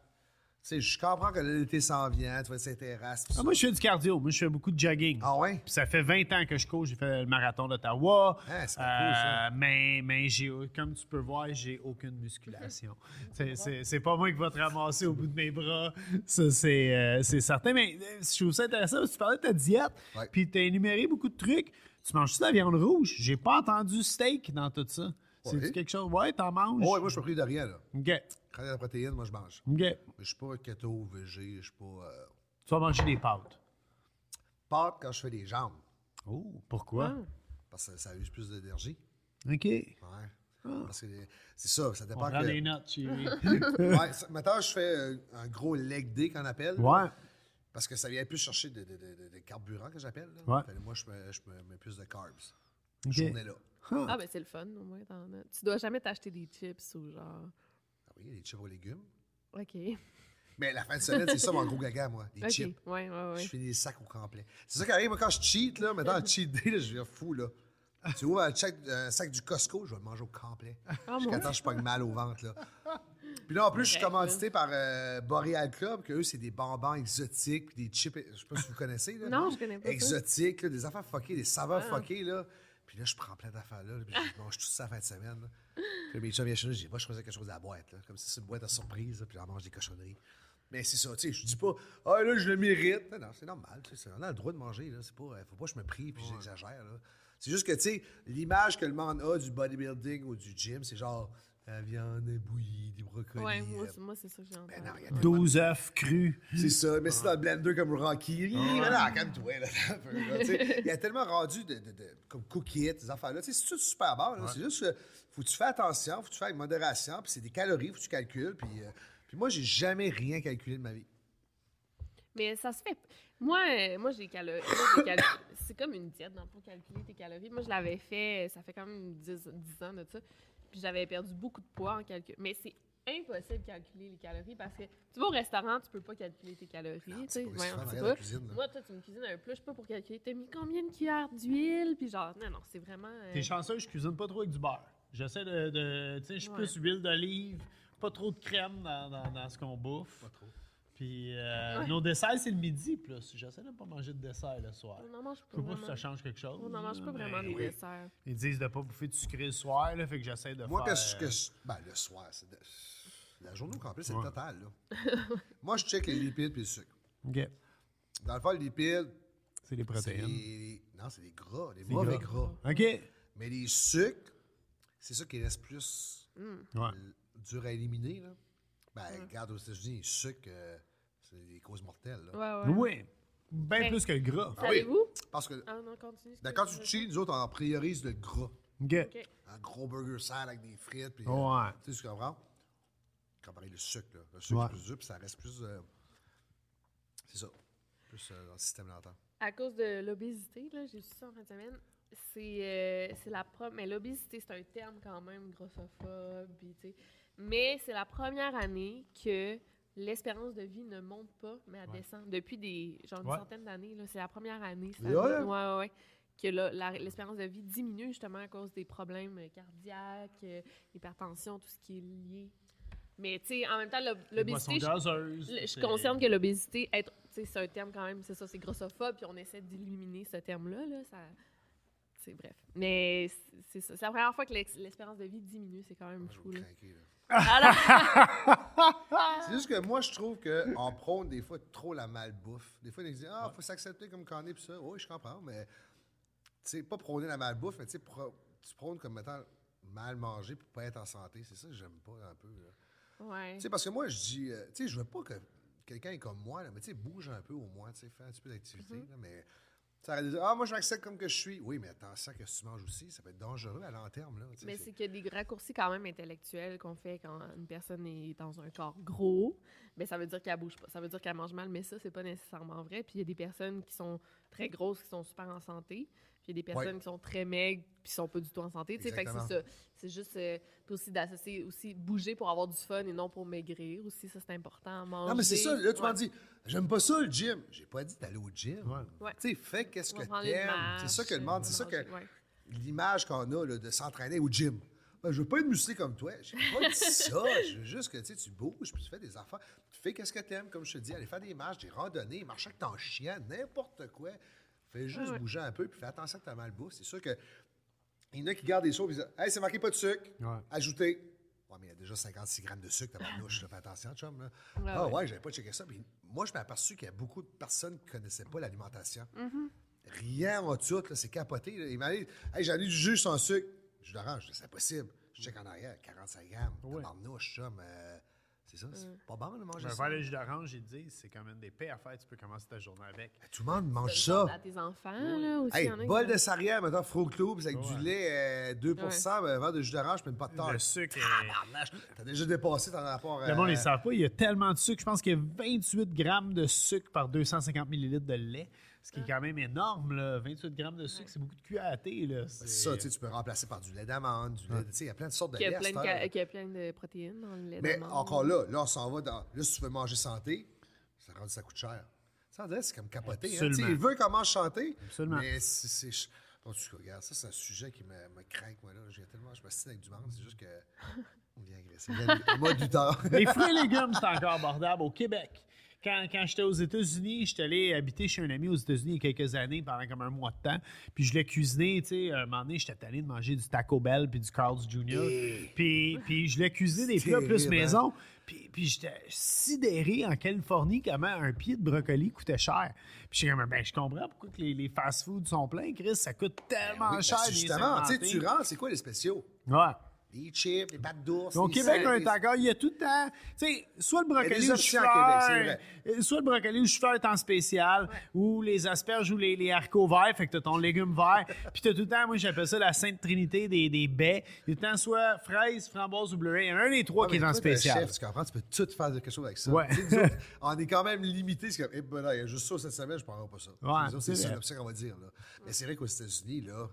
Sais, je comprends que l'été s'en vient, tu vas s'intéresser. Ah, moi, je fais du cardio. Moi, je fais beaucoup de jogging. Ah ouais? Puis ça fait 20 ans que je cours. J'ai fait le marathon d'Ottawa. Ah, c'est cool, ça. Euh, mais mais j'ai, comme tu peux voir, j'ai aucune musculation. C'est- c'est, c'est pas moi qui va te ramasser au bout de mes bras. Ça, c'est, euh, c'est certain. Mais euh, je trouve ça intéressant parce que tu parlais de ta diète. Ouais. Puis tu as énuméré beaucoup de trucs. Tu manges-tu de la viande rouge? J'ai pas entendu steak dans tout ça. C'est Ouais. quelque chose? Ouais, t'en manges? Oh, ouais, moi, je suis pas pris de rien, là. OK. Quand il y a de la protéine, moi, je mange. OK. Mais je suis pas keto, végé, je suis pas. euh, Tu vas manger des pâtes. Pâtes quand je fais des jambes, Oh, pourquoi? parce que ça use plus d'énergie. OK. Ouais. Parce que c'est ça, ça On dépend prend que. des notes, chérie. ouais, ça- maintenant, je fais euh, un gros leg day qu'on appelle. ouais. Parce que ça vient plus chercher de, de, de, de- de carburant que j'appelle. là. Ouais. Moi, je me, je me mets plus de carbs. OK. Journée-là. Ah, ben c'est le fun, au moins. t'en as. Tu dois jamais t'acheter des chips ou genre. Ah oui, des chips aux légumes. OK. Mais la fin de semaine, c'est ça mon gros gaga, moi. Des OK. chips. Ouais, ouais, ouais. Je fais des sacs au complet. C'est ça qui arrive, moi, quand je cheat, là, maintenant, le cheat day, là, je viens fou, là. Tu vois, un sac, un sac du Costco, je vais le manger au complet. Ah, Jusqu'à temps je pogne mal au ventre, là. Puis là, en plus, je suis commandité par euh, Boreal Club, que eux, c'est des bonbons exotiques, puis des chips, je sais pas si vous connaissez, là. Non, je connais pas ça. Exotiques, là, des affaires fuckées, des saveurs Ah. fuckées, là. Puis là, je prends plein d'affaires, là, puis je mange tout ça la fin de semaine, là. Puis mes chums viennent chez nous, je dis, moi, je faisais quelque chose à la boîte, là. Comme si c'est une boîte à surprise, là, puis j'en mange des cochonneries. Mais c'est ça, tu sais, je dis pas, ah là, je le mérite. Non, non, c'est normal, tu sais, on a le droit de manger, là. C'est pas, euh, faut pas que je me prie puis j'exagère, là. C'est juste que, tu sais, l'image que le monde a du bodybuilding ou du gym, c'est genre, La viande bouillie, des brocolis. Ouais, moi, c'est- moi, c'est ça que j'ai entendu. ben non, il y a tellement- 12 œufs crus. C'est ça, mais c'est dans le blender comme Rocky. Ah. Là, calme-toi, là. un peu, là, tu sais. Il y a tellement rendu de, de, de- comme cookies, ces affaires-là. Tu sais, C'est tout super bon. là? C'est juste, euh, faut que tu fais attention, faut que tu fais avec modération, puis c'est des calories, faut que tu calcules. Puis, euh, puis moi, j'ai jamais rien calculé de ma vie. Mais ça se fait. Moi, euh, moi j'ai calories. moi, j'ai cal- C'est comme une diète, dans le fond, calculer tes calories. Moi, je l'avais fait, ça fait quand même 10, 10 ans de ça. Puis j'avais perdu beaucoup de poids en calcul. Mais c'est impossible de calculer les calories parce que tu vas au restaurant, tu peux pas calculer tes calories. tu sais. c'est pas la cuisine. Moi, toi, tu me cuisines un plat, je sais pas pour calculer. T'as mis combien de cuillères d'huile? Puis genre, non, non, c'est vraiment. euh, T'es chanceux, je cuisine pas trop avec du beurre. J'essaie de. de- tu sais, je suis Ouais. plus huile d'olive, pas trop de crème dans, dans- dans ce qu'on bouffe. Pas trop. Puis euh, Ouais. nos desserts, c'est le midi plus. J'essaie de pas manger de dessert le soir. on n'en mange Je pas. sais pas si vraiment. ça change quelque chose. On n'en mange pas vraiment mais des desserts. Ils disent de pas bouffer de sucré le soir, là, fait que j'essaie de Moi, faire. qu'est-ce que je- Ben, le soir, c'est de- la journée au complet, c'est Ouais. le total. Là. moi, je check les lipides puis le sucre. OK. Dans le fond, les lipides, C'est les protéines. les... Non, c'est les gras, les mauvais gras. gras. OK. Mais les sucres, c'est ça qui reste plus Ouais. l- dur à éliminer. Là. Ben, regarde aux États-Unis, les sucres, euh, c'est des causes mortelles. Là. Ouais, ouais. Oui. Bien Ben, plus que le gras. Ah oui. Savez-vous? Parce que Ah non, continue. ben, quand tu cheats, nous autres, on priorise le gras. Un gros burger sale avec des frites. Puis, euh, Ouais. tu sais, tu comprends? Comparé le sucre. Là. Le sucre Ouais. est plus dur, puis ça reste plus. euh, c'est ça. Plus euh, dans le système longtemps. À cause de l'obésité, là, j'ai su ça en fin de semaine. C'est euh, c'est la première. Mais l'obésité, c'est un terme quand même grossophobe. Mais c'est la première année que l'espérance de vie ne monte pas, mais elle Ouais. descend. Depuis des genre une Ouais. centaine d'années, c'est la première année. Ça, Ouais, ouais. ouais, que l'espérance de vie diminue justement à cause des problèmes cardiaques, euh, l'hypertension, tout ce qui est lié. Mais tu sais, en même temps, l'obésité, je- Je concerne que l'obésité, être, tu sais, c'est un terme quand même, c'est ça, c'est grossophobe, puis on essaie d'éliminer ce terme-là, là, ça, c'est bref. Mais c'est- c'est ça, c'est la première fois que l'espérance de vie diminue, c'est quand même fou, là. C'est juste que moi, je trouve qu'on prône des fois trop la malbouffe. Des fois, ils disent Ah, faut s'accepter comme qu'on est, puis ça. Oui, je comprends, mais tu sais, pas prôner la malbouffe, mais tu sais, pro- tu prônes comme étant mal manger pour pas être en santé. C'est ça que j'aime pas un peu. ouais. Tu sais, parce que moi, je dis, euh, tu sais, je veux pas que quelqu'un est comme moi, là, mais tu sais, bouge un peu au moins, tu sais, fais un petit peu d'activité, Mm-hmm. là, mais. Ça de dire, ah, moi, je m'accepte comme que je suis. Oui, mais attention que tu manges aussi, ça peut être dangereux à long terme, là. Mais c'est- c'est qu'il y a des raccourcis quand même intellectuels qu'on fait quand une personne est dans un corps gros. Mais ça veut dire qu'elle bouge pas. Ça veut dire qu'elle mange mal, mais ça, c'est pas nécessairement vrai. Puis il y a des personnes qui sont très grosses, qui sont super en santé. Puis il y a des personnes Ouais. qui sont très maigres, puis qui sont pas du tout en santé. Tu sais, fait que c'est ça. C'est juste euh, aussi d'associer aussi bouger pour avoir du fun et non pour maigrir aussi. Ça, c'est important. Manger. Non, mais c'est ça. Là, tu Ouais. m'en dis, j'aime pas ça, le gym. J'ai pas dit d'aller au gym. Ouais. Tu sais, fais qu'est-ce que t'aimes. C'est ça que le monde, c'est ça que ouais. l'image qu'on a là, de s'entraîner au gym. Ben, je veux pas être musclé comme toi. J'ai pas dit ça. Je veux juste que tu sais, tu bouges, puis tu fais des affaires. Tu fais qu'est-ce que t'aimes, comme je te dis. Aller faire des marches, des randonnées, marcher avec ton chien, n'importe quoi. Fais juste ouais. bouger un peu, puis fais attention que t'as mal bouffe. C'est sûr que il y en a qui gardent des choses, ils disent Hey, c'est marqué pas de sucre. Ouais. Ajouter. Ouais, mais il y a déjà 56 grammes de sucre, t'as louche, là. Fais attention, chum. Là. Ouais, ah ouais. ouais, j'avais pas checké ça. Puis moi, je m'ai aperçu qu'il y a beaucoup de personnes qui connaissaient pas l'alimentation. Mm-hmm. Rien en tout, là, c'est capoté. là. Il m'a dit Hey, j'ai du jus sans sucre. Jus d'orange, c'est impossible. Je check en arrière, 45 grammes. Ouais. Tabarnouche, chum. euh, c'est ça, c'est pas bon de Je manger vais ça. faire le jus d'orange, ils disent, c'est comme une des pires affaires, tu peux commencer ta journée avec. Tout le monde mange Tu ça. À tes enfants, là, aussi. Hey, il y en a qui- bol de sarrière, maintenant, Fruit Loops avec Ouais. du lait euh, 2 un verre de jus d'orange, puis une pâte tarte. Le sucre T'as déjà dépassé ton rapport. Le monde, euh, ils ne savent pas, il y a tellement de sucre. Je pense qu'il y a 28 grammes de sucre par 250 millilitres de lait, ce qui est quand même énorme. Là. 28 grammes de sucre, c'est beaucoup de cuillères à thé. Là. C'est ça, tu sais, tu peux remplacer par du lait d'amande, du lait. Tu sais, il y a plein de sortes de lait. ca- qui a plein de protéines dans le lait Mais d'amande. encore là, là, on s'en va dans. Là, si tu veux manger santé, ça rend ça coûte cher. Ça, c'est comme capoté. Hein? Absolument. Tu sais, Il veut qu'on mange santé. Absolument. Mais c'est. c'est- En tout cas, regarde, ça, c'est un sujet qui me, me craque, moi, là. J'ai tellement. Je me signe avec du monde, c'est juste que. On vient agresser. Mode du temps. Les fruits et légumes, c'est encore abordable au Québec. Quand, quand j'étais aux États-Unis, j'étais allé habiter chez un ami aux États-Unis il y a quelques années, pendant comme un mois de temps. Puis je l'ai cuisiné, tu sais, un moment donné, j'étais allé de manger du Taco Bell puis du Carl's Jr. Puis, puis je l'ai cuisiné des plats plus hein? maison. Puis, puis j'étais sidéré en Californie comment un pied de brocoli coûtait cher. Puis j'étais comme, ben je comprends pourquoi que les, les fast-foods sont pleins, Chris, ça coûte tellement Oui, cher. justement, tu sais, tu rentres, c'est quoi les spéciaux? Ouais. Les chips, les pâtes d'ours. Au Québec, encore, il y a tout le temps, tu sais, soit le brocoli chou-fleur, Québec, euh, soit le brocoli au chou-fleur est en spécial, ou les asperges ou les, les haricots verts, fait que t'as ton légume vert. Puis t'as tout le temps, moi j'appelle ça la sainte trinité des, des baies. Il y a tout le temps soit fraise, framboise ou bleuet. Il y en a un des trois qui est en un spécial. chef, tu comprends? Tu peux tout faire quelque chose avec ça. Ouais. On est quand même limité. C'est comme, eh ben là, il y a juste ça cette semaine, je ne prendrai pas ça. Ouais, c'est ça qu'on va dire. Là. Mais c'est vrai qu'aux États-Unis, là,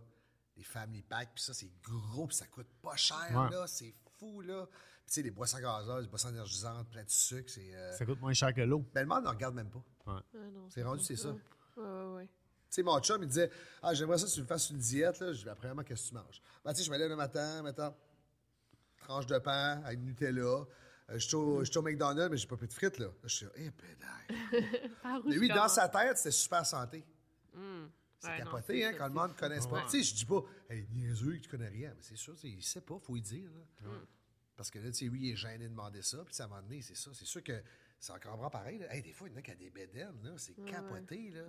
les family packs, puis ça, c'est gros, puis ça coûte pas cher, Ouais. là. C'est fou, là. Puis tu sais, les boissons gazeuses, les boissons énergisantes, plein de sucre, c'est. euh, Ça coûte moins cher que l'eau. Ben, le monde ne regarde même pas. Ah non, C'est rendu, c'est ça. Ouais, ouais, ouais. Tu sais, mon chum, il disait Ah, j'aimerais ça que tu me fasses une diète. Là. Je dis Premièrement, qu'est-ce que tu manges Ben, tu sais, je me lève le matin, mettons, tranche de pain avec Nutella. Euh, je suis au, McDonald's, mais j'ai pas plus de frites, là. Là, je suis là, eh, pédale. Par où Mais je lui, dans sa tête, c'était super santé. C'est Ouais, capoté, hein, ça, quand le monde ne connaisse pas. Ouais. Tu sais, je dis pas, hey, niaiseux, que tu connais rien. Mais c'est sûr, il sait pas, faut y dire. là. Parce que là, tu sais, lui, il est gêné de demander ça. Puis, un moment donné, c'est ça. C'est sûr que c'est encore vraiment pareil. Là. Hey, des fois, il y en a qui a des bédaines, là. C'est capoté, là.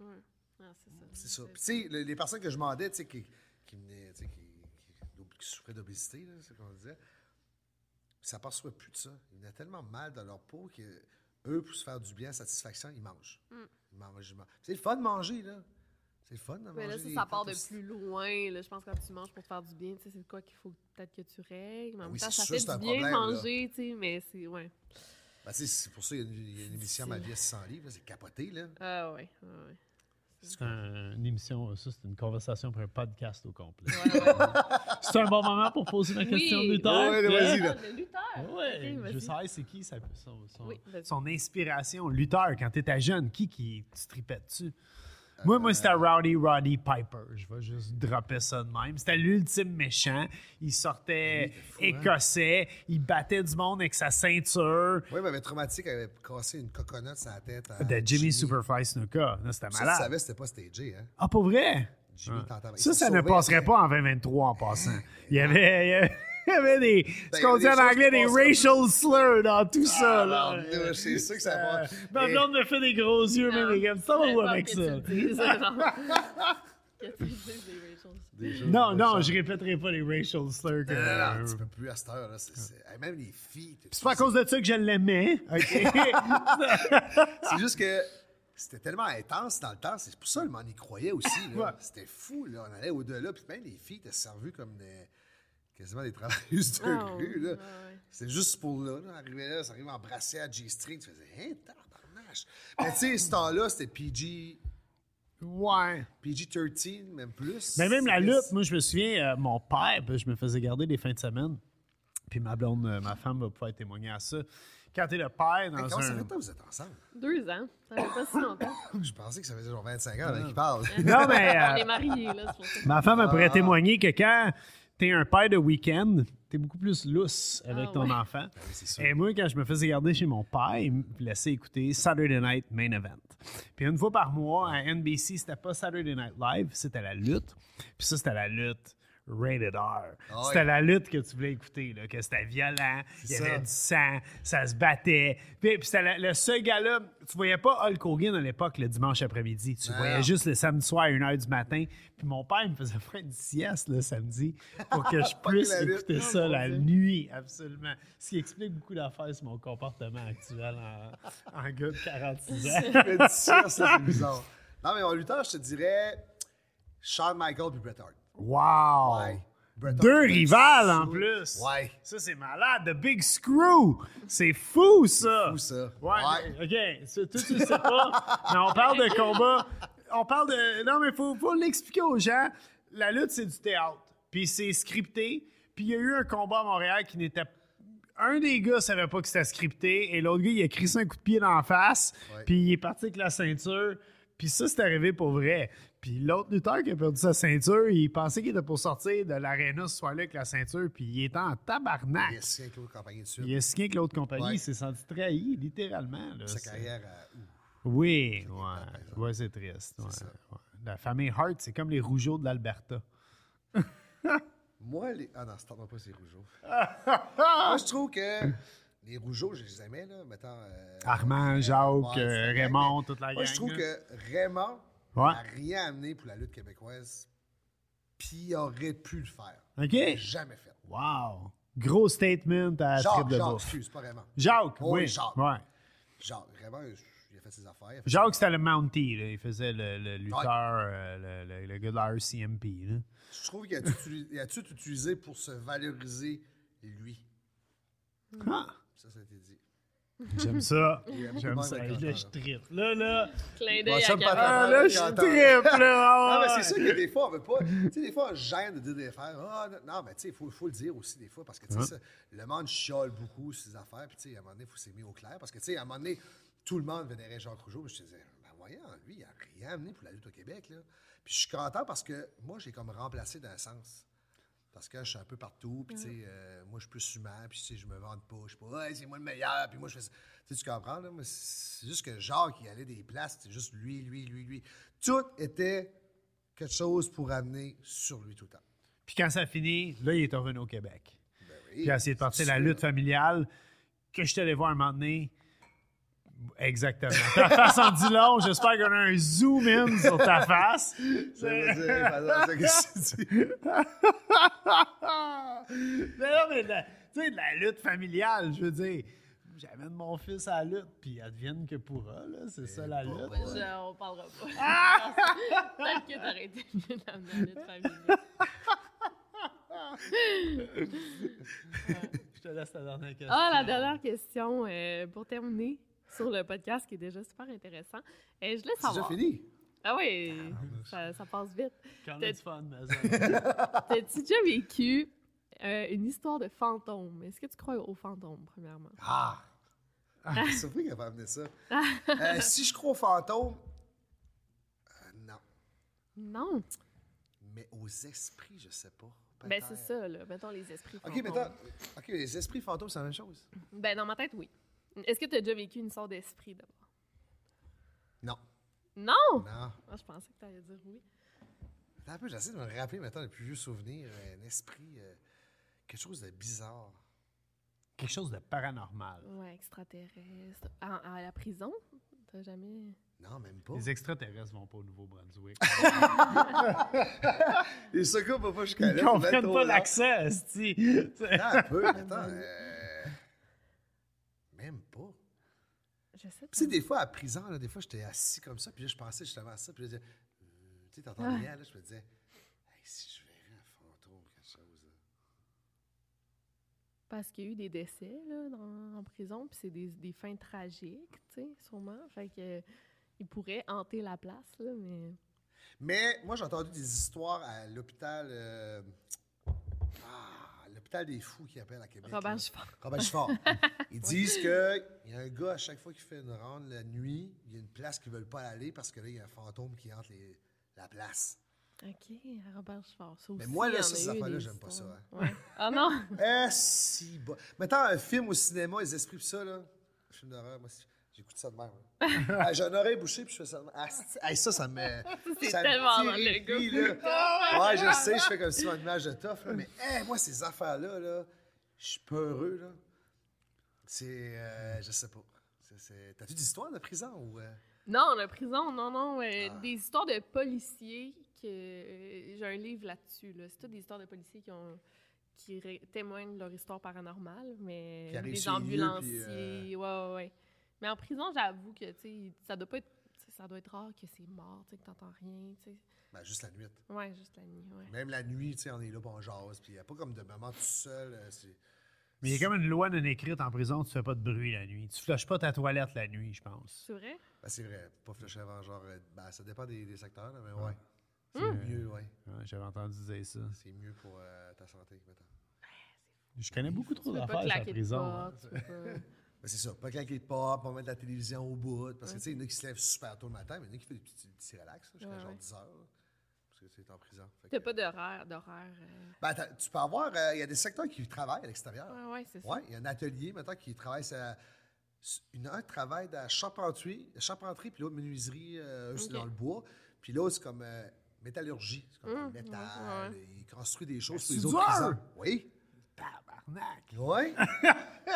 Ouais. Ah, c'est ça. C'est ça. Puis, tu sais, le- les personnes que je demandais, tu sais, qui, qui, venaient, tu sais, qui, qui- qui souffraient d'obésité, là, c'est ce qu'on disait, ils s'aperçoivent plus de ça. Ils venaient tellement mal dans leur peau que eux, pour se faire du bien, satisfaction, ils mangent. C'est le fun de manger, là. C'est le fun de manger. Mais là, ça, ça part de plus loin. Là. Je pense que quand tu manges pour te faire du bien, tu sais, c'est quoi qu'il faut peut-être que tu règles. Mais en Ah même oui, temps, ça sûr, fait du bien de problème, là. manger, tu sais, mais c'est... Ouais. Ben, c'est pour ça qu'il y a une, il y a une émission Ma vie à 600 livres, c'est capoté, là. Ah ouais, ouais, ouais. C'est un- une émission, ça, c'est une conversation pour un podcast au complet. Ouais, ouais. c'est un bon moment pour poser ma question Oui. de Luther. Ouais, Pierre? vas-y, là. Le lutteur! Ouais, je veux savoir c'est qui ça, son, son, Oui, inspiration. Luther, quand t'étais jeune, qui qui tu tripais dessus? Moi, moi, c'était Rowdy Roddy Piper. Je vais juste dropper ça de même. C'était l'ultime méchant. Il sortait écossais. Il battait du monde avec sa ceinture. Oui, mais Traumatique avait cassé une coconut sur la tête. De Jimmy Superfly Snuka. C'était Ça, tu malade. savais, c'était pas stagé, hein? Ah, pour vrai? Jimmy t'entendait. Ça, Il ça ne passerait après. pas en 2023 en passant. Il y avait, il y avait, il y avait des, Ben, ce qu'on il y dit en anglais, des racial slurs dans tout ça. Là. non, là, c'est sûr que ça va. Ma Et- blonde me fait des gros yeux, Non, mais les gars, ça va où avec ça? Non, non, je répéterai pas les racial slurs. que- Non, non, non, tu peux plus à cette heure. Là, c'est- c'est- hey, Même les filles. C'est pas à cause de ça que je l'aimais. C'est juste que c'était tellement intense dans le temps. C'est pour ça que le monde y croyait aussi. là. Ouais. C'était fou. Là. On allait au-delà. Puis même les filles étaient servies comme des, quasiment des travailleuses de Ah, rue. Là. ouais, ouais. C'était juste pour là. là. Arriver là, ça arrivait embrassé à G-string. Tu faisais, hein, tabarnache. Mais tu sais, ce temps-là, c'était PG. ouais. PG-13, même plus. Mais même la lutte, moi, je me souviens, euh, mon père, ben, je me faisais garder des fins de semaine. Puis ma blonde, euh, ma femme va pouvoir témoigner à ça. Quand t'es le père Hey, dans comment ça un... fait de temps que vous êtes ensemble? Deux ans. Ça fait pas si longtemps. Je pensais que ça faisait genre 25 ans avec qui parle. Non, mais... euh, On est mariés, là, c'est pour ça. Ma femme elle pourrait Ah. témoigner que quand t'es un père de week-end, t'es beaucoup plus lousse avec Ah, ton ouais. enfant. oui, c'est sûr. Et moi, quand je me faisais garder chez mon père, il me laissait écouter Saturday Night Main Event. Puis une fois par mois, à NBC, c'était pas Saturday Night Live, c'était la lutte. Puis ça, c'était la lutte rated R. Ah c'était la lutte que tu voulais écouter, là, que c'était violent, il y ça. avait du sang, ça se battait. Puis, puis c'était le, seul gars-là, tu voyais pas Hulk Hogan à l'époque le dimanche après-midi. Tu Non. voyais juste le samedi soir à 1h du matin. Puis mon père me faisait faire une sieste le samedi pour que je puisse lutte. écouter ça la nuit, absolument. Ce qui explique beaucoup d'affaires sur mon comportement actuel en, en gars de 46 ans. C'est bizarre. Non, mais en lutteur, je te dirais Shawn Michaels puis Bret Hart. Wow! Ouais. Deux rivales en plus. Ouais. Ça, c'est malade. The Big Screw. C'est fou, ça. fou, ça. Ouais. OK. Ça, toi, tu sais pas. mais on parle de combat. On parle de. Non, mais il faut, faut l'expliquer aux gens. La lutte, c'est du théâtre. Puis c'est scripté. Puis il y a eu un combat à Montréal qui n'était un des gars savait pas que c'était scripté et l'autre gars, il a crissé un coup de pied dans la face, puis il est parti avec la ceinture. Puis ça, c'est arrivé pour vrai. Puis l'autre lutteur qui a perdu sa ceinture, il pensait qu'il était pour sortir de l'aréna ce soir-là avec la ceinture, puis il était en tabarnak. Il a signé avec l'autre compagnie de suite. Il a signé avec l'autre compagnie, Ouais. il s'est senti trahi, littéralement. là. Sa carrière à... Oui, ouais. Ouais, c'est triste. ouais, ça. ouais. La famille Hart, c'est comme les rougeaux de l'Alberta. Moi, les... Ah non, c'est pas ces rougeaux. Moi, je trouve que les rougeaux, je les aimais, là. Mettons, euh, Armand, Jacques, euh, la gang, Raymond, toute la Moi, gang. je trouve là. que Raymond Ouais. n'a rien amené pour la lutte québécoise. puis il aurait pu le faire. OK. Il l'a Jamais fait. Wow. Gros statement à Jacques, Trip de Jacques, bouffe. excuse, pas vraiment. Jacques, Oh, oui. Jacques. Ouais. Jacques, vraiment, il a fait ses affaires. il a fait Jacques, c'était le Mountie. Là. Il faisait le, le lutteur, euh, le, le- le gars de la RCMP. Là. Je trouve qu'il a tout, utilisé- il a tout utilisé pour se valoriser lui. Ah, Ça, ça a été dit. J'aime ça. J'aime ça. Là, je trippe. Là, là. Clin d'œil à. Ah, là, je trippe. Là. Non, mais Ah, c'est sûr que des fois, on veut pas. Tu sais, des fois, on gêne de dire des affaires. Ah, non, non, mais tu sais, il faut, faut le dire aussi des fois parce que, tu sais, ça, le monde chiale beaucoup sur ces affaires. Puis, tu sais, à un moment donné, il faut s'aimer au clair parce que, tu sais, à un moment donné, tout le monde vénérait Jacques Rougeau. Puis, je te disais, ben, voyons, lui, il n'a rien amené pour la lutte au Québec, là. Puis, je suis content parce que moi, j'ai comme remplacé d'un sens. Parce que je suis un peu partout, puis tu sais, euh, moi je suis plus humain, puis tu sais, je me vante pas, je suis pas, ouais, c'est moi le meilleur, puis moi je fais ça. Tu sais, tu comprends, là? Mais c'est juste que Jacques, il allait des places, c'est juste lui, lui, lui, lui. Tout était quelque chose pour amener sur lui tout le temps. Puis quand ça finit, là, il est revenu au Québec. Ben oui, Puis il a essayé de partir la sûr. lutte familiale que je t'allais voir un moment donné. Exactement. Ta face en dit long. J'espère qu'on a un zoom in sur ta face. Ça veut dire, par exemple, ce que tu dis. mais non, mais tu sais, de la lutte familiale, je veux dire. J'amène mon fils à la lutte, puis advienne que pourra, là. C'est ça la lutte. Je- on parlera pas. Peut-être que t'aurais été mieux dans la lutte familiale. Je te laisse la dernière question. Ah, la dernière question euh, pour terminer sur le podcast qui est déjà super intéressant. Euh, je laisse C'est déjà savoir. fini. Ah oui, ça, ça passe vite. Quand on a T'as- du fun, mais ça- T'as-tu déjà vécu euh, une histoire de fantôme? Est-ce que tu crois aux fantômes, premièrement? Ah! Ah, je suis surpris qu'elle va amener ça. Euh, si je crois aux fantômes, euh, non. Non? Mais aux esprits, je sais pas. Ben, c'est ça, là. Mettons les esprits OK, fantômes. mettons. OK, les esprits fantômes, c'est la même chose. Ben, dans ma tête, oui. Est-ce que tu as déjà vécu une sorte d'esprit d'abord? Non. Non! Non. Moi, je pensais que tu allais dire oui. Attends un peu, j'essaie de me rappeler maintenant le plus vieux souvenir. Un esprit, euh, quelque chose de bizarre. Quelque chose de paranormal. Ouais, extraterrestre. À, à la prison? T'as jamais. Non, même pas. Les extraterrestres vont pas au Nouveau-Brunswick. Les secours vont pas jusqu'à là. Ils comprennent pas l'accès. Attends un peu, attends. euh, Même pas. Je sais Tu pas. sais, des fois, à prison, là, des fois, j'étais assis comme ça, puis là, je pensais justement à ça, puis là, je disais, euh, tu sais, t'entends rien, là, je me disais, hey, si je verrais un fantôme, quelque chose, là. Parce qu'il y a eu des décès là, dans- en prison, puis c'est des, des fins tragiques, tu sais, sûrement. Fait que euh, il pourrait hanter la place, là, mais. Mais moi, j'ai entendu des histoires à l'hôpital. euh, l'hôpital des fous qui appelle à Québec. Robert là. Giffard. Robert Giffard. Ils disent qu'il y a un gars, à chaque fois qu'il fait une ronde la nuit, il y a une place qu'ils ne veulent pas aller parce que là, il y a un fantôme qui hante les- la place. OK, Robert Giffard. Ça Mais aussi, moi, là, ça, ces affaires-là, des j'aime pas ça, hein. Ouais. Ah non! Eh, si, bon. Mettons un film au cinéma, les esprits, ça, là. Un film d'horreur, moi, c'est- j'écoute ça de même. là. Ah, J'ai un oreille bouchée, puis je fais ça de même. Ah, hey, ça, ça me. C'est ça me tellement dans le goût. là. Ouais, je sais, je fais comme si une image de tough, là, mais, hey, moi, ces affaires-là, là, je suis peureux, là. C'est. euh, je sais pas. C'est- c'est- T'as-tu des histoires de prison ou. euh? Non, la prison, non, non. euh, Ah. Des histoires de policiers que. J'ai un livre là-dessus, là. C'est toutes des histoires de policiers qui ont qui ré- témoignent de leur histoire paranormale, mais des ambulanciers, puis, euh, ouais, ouais, ouais. Mais en prison, j'avoue que, tu sais, ça doit pas être, ça doit être rare que c'est mort, tu sais, que t'entends rien, tu sais. Ben, juste la nuit. Ouais, juste la nuit, ouais. Même la nuit, tu sais, on est là, puis on jase, puis il n'y a pas comme de moment tout seul. euh, c'est- Mais il y a comme une loi non écrite en prison, tu fais pas de bruit la nuit. Tu flushes pas ta toilette la nuit, je pense. C'est vrai? Ben, c'est vrai, pas flusher avant, genre, euh, ben, ça dépend des, des secteurs, là, mais ouais. C'est Hum. mieux, ouais. Ouais, J'avais entendu dire ça. C'est mieux pour euh, ta santé, mettons. Je connais beaucoup trop d'affaires à la prison. pas- c'est ça, pas claquer de pop, pas mettre la télévision au bout, parce que, tu sais, il y en a qui se lèvent super tôt le matin, mais il y en a qui font des petits, petits relax, là, jusqu'à Ouais, genre ouais. 10 heures, parce que tu es en prison. T'as pas d'horaire, d'horaire. euh, Ben, tu peux avoir, euh, il y a des secteurs qui travaillent à l'extérieur. Ouais, ouais, c'est ça. Ouais, il y a un atelier maintenant qui travaille ça. Une, un travaille dans la charpenterie, charpenterie puis l'autre menuiserie, euh, c'est dans le bois. Puis l'autre, c'est comme euh, métallurgie. C'est comme le métal. ouais, ouais. Il construit des choses pour C'est les autres. Oui. Tabarnak. Oui.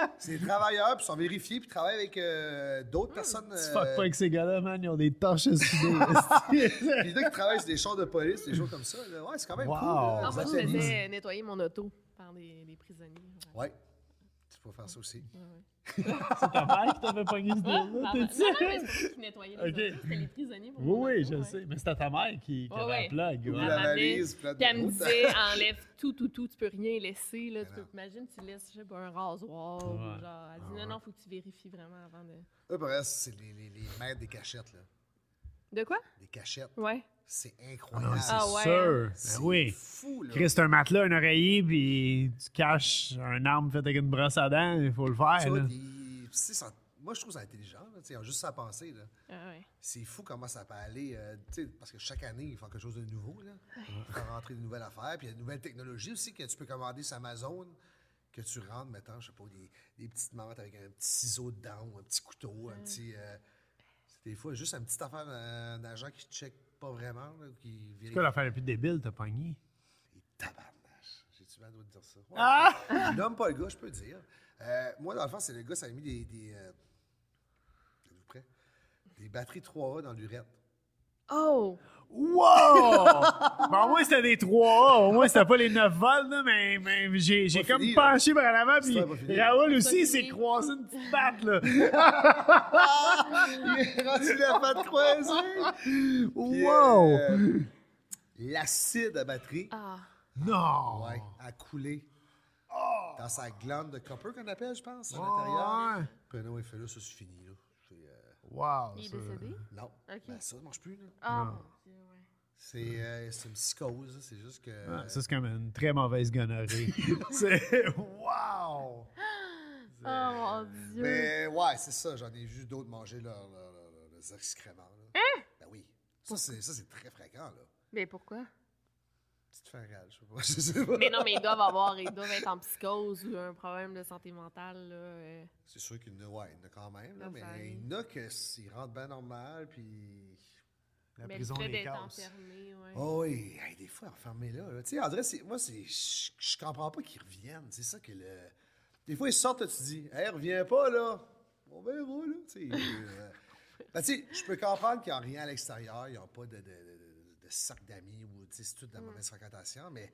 c'est des travailleurs, puis ils sont vérifiés, puis ils travaillent avec euh, d'autres Hmm. personnes. Tu euh, fuck pas avec ces gars-là, man. Ils ont des torches à souder. puis en a qui travaillent sur des chars de police, des choses comme ça. là. Ouais, c'est quand même Wow. cool. là, les moi, je faisais nettoyer mon auto par des, prisonniers. Ouais. Peux faire ça aussi. C'est ta mère qui t'avait pogné ce Ah, deal-là, non, t'es non, mais c'est qui nettoyais les Ok. autos, c'était les prisonniers. pour Oui, oui, je ouais. sais. Mais c'était ta mère qui, qui Ouais, avait ouais. la plug. Ouvre ouais. la Elle Puis me disait, enlève tout, tout, tout, tu peux rien laisser. Là. Tu peux, imagine, tu laisses, je sais pas, un rasoir. ou genre, elle dit, non, non, faut que tu vérifies vraiment avant de. Eux, pour vrai, c'est les, les, les maîtres des cachettes. Là. De quoi? Des cachettes. Ouais. C'est Ah incroyable. c'est Ah ouais, sûr. C'est Ben oui. fou, là. Chris, c'est un matelas, un oreiller, puis tu caches un arme faite avec une brosse à dents, il faut le faire. Tu vois, là. ils- tu sais, ça- moi, je trouve ça intelligent. Là, juste ça à penser. Là. Ah ouais. C'est fou comment ça peut aller. euh, parce que chaque année, ils font quelque chose de nouveau. Là. Ils font rentrer de nouvelles affaires. Puis il y a de nouvelles technologies aussi que tu peux commander sur Amazon. Que tu rentres, mettons, je sais pas, des, des petites menthes avec un petit ciseau dedans ou un petit couteau, un petit. euh, c'est des fois juste une petite affaire d'un d'un agent qui ne check pas vraiment, là, qui C'est vérifie. quoi l'affaire la plus débile, t'as pogné? Et tabarnache. J'ai-tu mal de dire ça? Ouais. Ah! Je nomme pas le gars, je peux le dire. Euh, moi, dans le fond, c'est le gars, ça a mis des. des euh, Êtes-vous prêts? Des batteries 3A dans l'urette. Oh! Wow! bon, au moins, c'était des 3A. Au moins, c'était pas les 9 volts, là, mais, mais j'ai, j'ai comme fini, là. penché par l'avant, puis. Raoul aussi, il s'est croisé une petite batte, là. Il est rendu la patte croisée! Wow! euh, L'acide à batterie, Ah! non! ouais, a coulé dans sa glande de copper qu'on appelle, je pense, à Ouais. l'intérieur. Puis non, il fait là, ça c'est fini. Là. Euh, Wow! Il est ça- décédé? non, Ok. Ben, ça ne marche plus. Là. Ah! Dieu, ouais. C'est, euh, c'est une psychose, c'est juste que. Ouais, ça, c'est comme une très mauvaise gonorrhée. c'est... Wow! Oh mon Dieu! Mais ouais, c'est ça. J'en ai vu d'autres manger leurs leur, leur- leur- leurs excréments. Là. Hein? Ben oui. Ça, c'est, ça, c'est très fréquent. Là. Mais pourquoi? Petite farale, je sais pas. Je sais pas. Mais non, mais ils doivent avoir, ils doivent être en psychose ou un problème de santé mentale, là. euh. C'est sûr qu'il y en a, ouais, il y en a quand même. Là, mais il y en a que s'ils rentrent bien normal, puis. La mais prison le fait d'être enfermé, ouais. Oh oui, hey, des fois enfermés là. là. Tu sais, André, c'est, moi, c'est, je, je comprends pas qu'ils reviennent. C'est ça que le. Des fois, ils sortent, tu te dis, hey, reviens pas, là. On verra, là. Tu sais, euh, ben, tu sais, je peux comprendre qu'ils n'ont rien à l'extérieur, ils n'ont pas de, de, de, de cercle d'amis ou, tu sais, c'est toute de la mauvaise fréquentation, mais,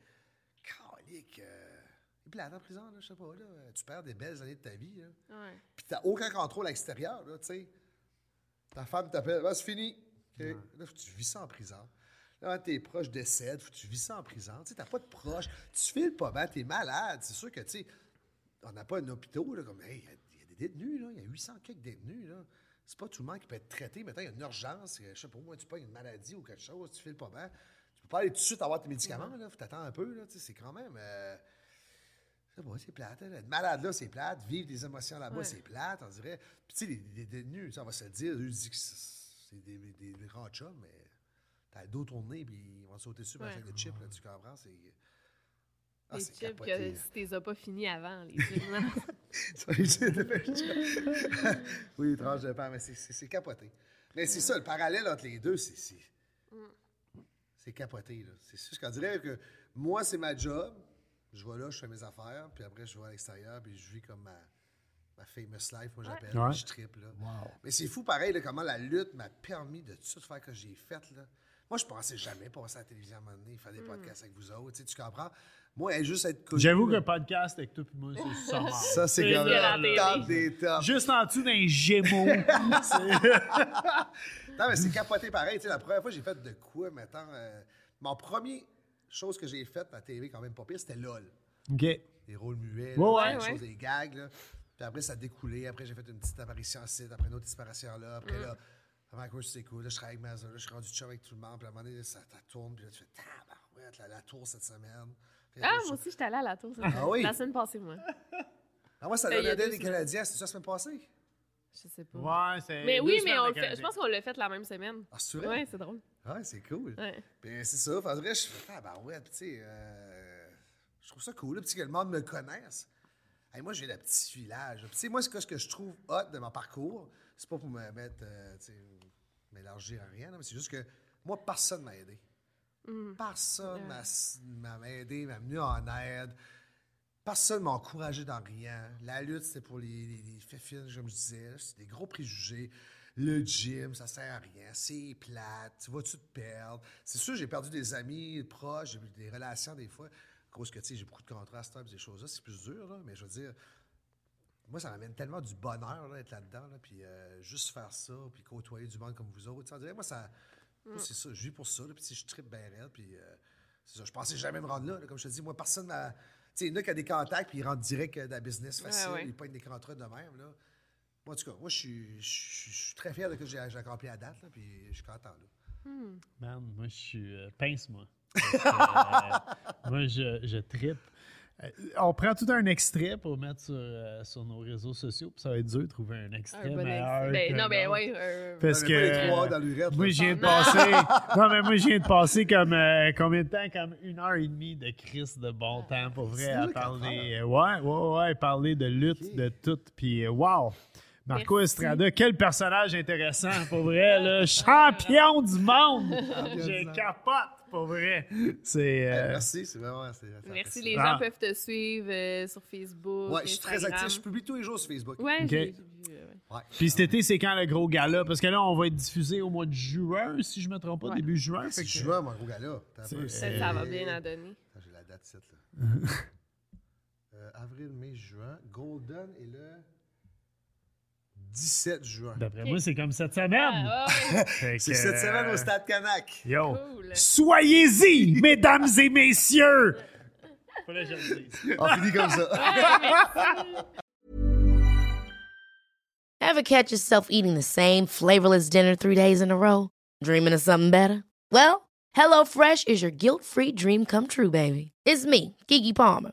calique, euh, il est plate en prison, là, je sais pas, là. Tu perds des belles années de ta vie, là. Ouais. Puis t'as aucun contrôle à l'extérieur, là, tu sais. Ta femme t'appelle, c'est fini. OK. Là, faut que tu vis ça en prison. Là, tes proches décèdent, faut que tu vis ça en prison. Tu t'as pas de proches. Tu files pas bien, t'es malade. C'est sûr que, tu sais, on n'a pas un hôpital, là, comme, hey, il y a- il y, a des détenus, là. Il y a 800 quelques détenus, là. C'est pas tout le monde qui peut être traité. Maintenant, il y a une urgence. Je sais pas, moi, tu pas une maladie ou quelque chose, tu files pas bien. Tu peux pas aller tout de suite avoir tes médicaments, là. Faut t'attendre un peu, là. Tu c'est quand même. euh, c'est plate. hein. Être malade là, c'est plate. Vivre des émotions là-bas, Ouais. c'est plate, on dirait. Puis tu sais, les, les détenus, tu sais, on va se le dire, eux ils disent que c'est des, des, des grands chums, mais t'as le dos tourné, puis ils vont sauter dessus avec de chips, là, tu comprends? C'est. Ah, les c'est chips capoté. que si t'es as pas fini avant, les chips. oui, tranche de pain, mais c'est- capoté. Mais c'est ça, le parallèle entre les deux, c'est. c'est- C'est capoté, là. C'est sûr qu'on dirait que moi, c'est ma job. Je vais là, je fais mes affaires, puis après, je vais à l'extérieur, puis je vis comme ma, ma famous life, moi, j'appelle. Ouais. Je tripe, là. Mais c'est fou, pareil, là, comment la lutte m'a permis de tout faire que j'ai fait, là. Moi, je pensais jamais passer à la télévision à un moment donné, faire des podcasts avec vous autres, tu sais, tu comprends? Moi, elle, juste être connu, J'avoue le podcast avec toi et moi, c'est ça. Ça, c'est comme le top des tops. Juste en dessous d'un gémeaux. C'est- Non, mais c'est capoté pareil. Tu sais, la première fois que j'ai fait de quoi, mettons. euh, mon premier chose que j'ai faite à la TV, quand même pas pire, c'était LOL. OK. Des rôles muets, Ouais, là, ouais, des ouais. choses, des gags. Là. Puis après, ça a découlé. Après, j'ai fait une petite apparition ici, après une autre apparition là. Après, là, avant que c'est cool. Là, je travaille avec Mazda. Là, je suis rendu chum avec tout le monde. Puis à un moment donné, ça, ça tourne. Puis là, tu fais tabarouette, la, la tour cette semaine. Puis Ah, moi je- aussi, j'étais allée à la tour. Ah oui? La semaine passée, moi. Ah, moi, ça a donnait des. Canadiens. C'était ça la semaine passée? Je sais pas. Ouais, c'est. Mais oui, mais on le fait. Je pense qu'on l'a fait la même semaine. Ah, c'est vrai? Ouais, c'est drôle. Ouais, c'est cool. Ouais. Puis c'est ça. En vrai, je fais, ah, ben ouais, puis tu sais, euh, je trouve ça cool, là, puis que le monde me connaisse. Hey, moi, j'ai le petit village. Tu sais, moi, ce que, ce que je trouve hot de mon parcours, c'est pas pour me mettre, euh, m'élargir à rien, là, mais c'est juste que moi, personne m'a aidé. Personne m'a- m'a aidé, m'a venu en aide. Personne m'a encouragé dans rien. La lutte, c'était pour les, les, les féfines, comme je disais. C'est des gros préjugés. Le gym, ça sert à rien. C'est plate. Tu vas-tu te perdre? C'est sûr, j'ai perdu des amis proches, j'ai eu des relations des fois. Cause que, tu sais, j'ai beaucoup de contrastes, ces choses-là. C'est plus dur, là. Mais je veux dire, moi, ça m'amène tellement du bonheur là, d'être là-dedans. Là, puis euh, juste faire ça, puis côtoyer du monde comme vous autres. On dirait, moi, ça, moi, c'est ça. Je vis pour ça. Là, puis tu sais, je tripe bien raide. Puis euh, c'est ça. Je pensais jamais me rendre là. là. Comme je te dis, moi, personne n'a. Tu sais, il y en a qui a des contacts, puis ils rentrent direct euh, dans la business facile. ouais. Ils pognent des contrats de même. Là. Moi, en tout cas, moi, je suis, je suis- je suis très fier de ce que j'ai j'ai accompli à date. Là, puis je suis content. Là. Man, moi, je suis. euh, Pince-moi. Parce euh, moi, je, je trippe. Euh, on prend tout un extrait pour mettre sur, euh, sur nos réseaux sociaux, puis ça va être dur de trouver un extrait Un bon meilleur. ben, non, ben ouais. euh, Parce que. dans. Moi, je viens de Non. passer. non, mais moi, je viens de passer comme. euh, combien de temps? Comme une heure et demie de Chris de bon temps, pour vrai, à parler. ouais, ouais, ouais, parler de lutte, de tout. Puis, wow! Marco Merci. Estrada, quel personnage intéressant, pour vrai, là. Champion du monde! Je capote, pour vrai. C'est. Euh, Merci, c'est vraiment. c'est- c'est Merci, les Ah. gens peuvent te suivre euh, sur Facebook. Ouais, je suis très actif. Je publie tous les jours sur Facebook. Ouais, Ok. j'ai j'ai vu. euh, ouais. Ouais. Puis cet été, c'est quand le gros gala? Parce que là, on va être diffusé au mois de juin, si je me trompe pas, Ouais. début juin. C'est fait que- juin, mon gros peu, Ça, ça va bien à donner. Attends, J'ai la date ici, là. Euh, avril, mai, juin. Golden est le 17 juin. D'après Ok. moi, c'est comme cette semaine. Ah, ouais, C'est que, cette semaine euh, au Stade Canac. Yo, cool. soyez-y, mesdames et messieurs! Fallait que je le dise. On finit comme ça. Ever catch yourself eating the same flavorless dinner three days in a row? Dreaming of something better? Well, HelloFresh is your guilt free dream come true, baby. It's me, Kiki Palmer.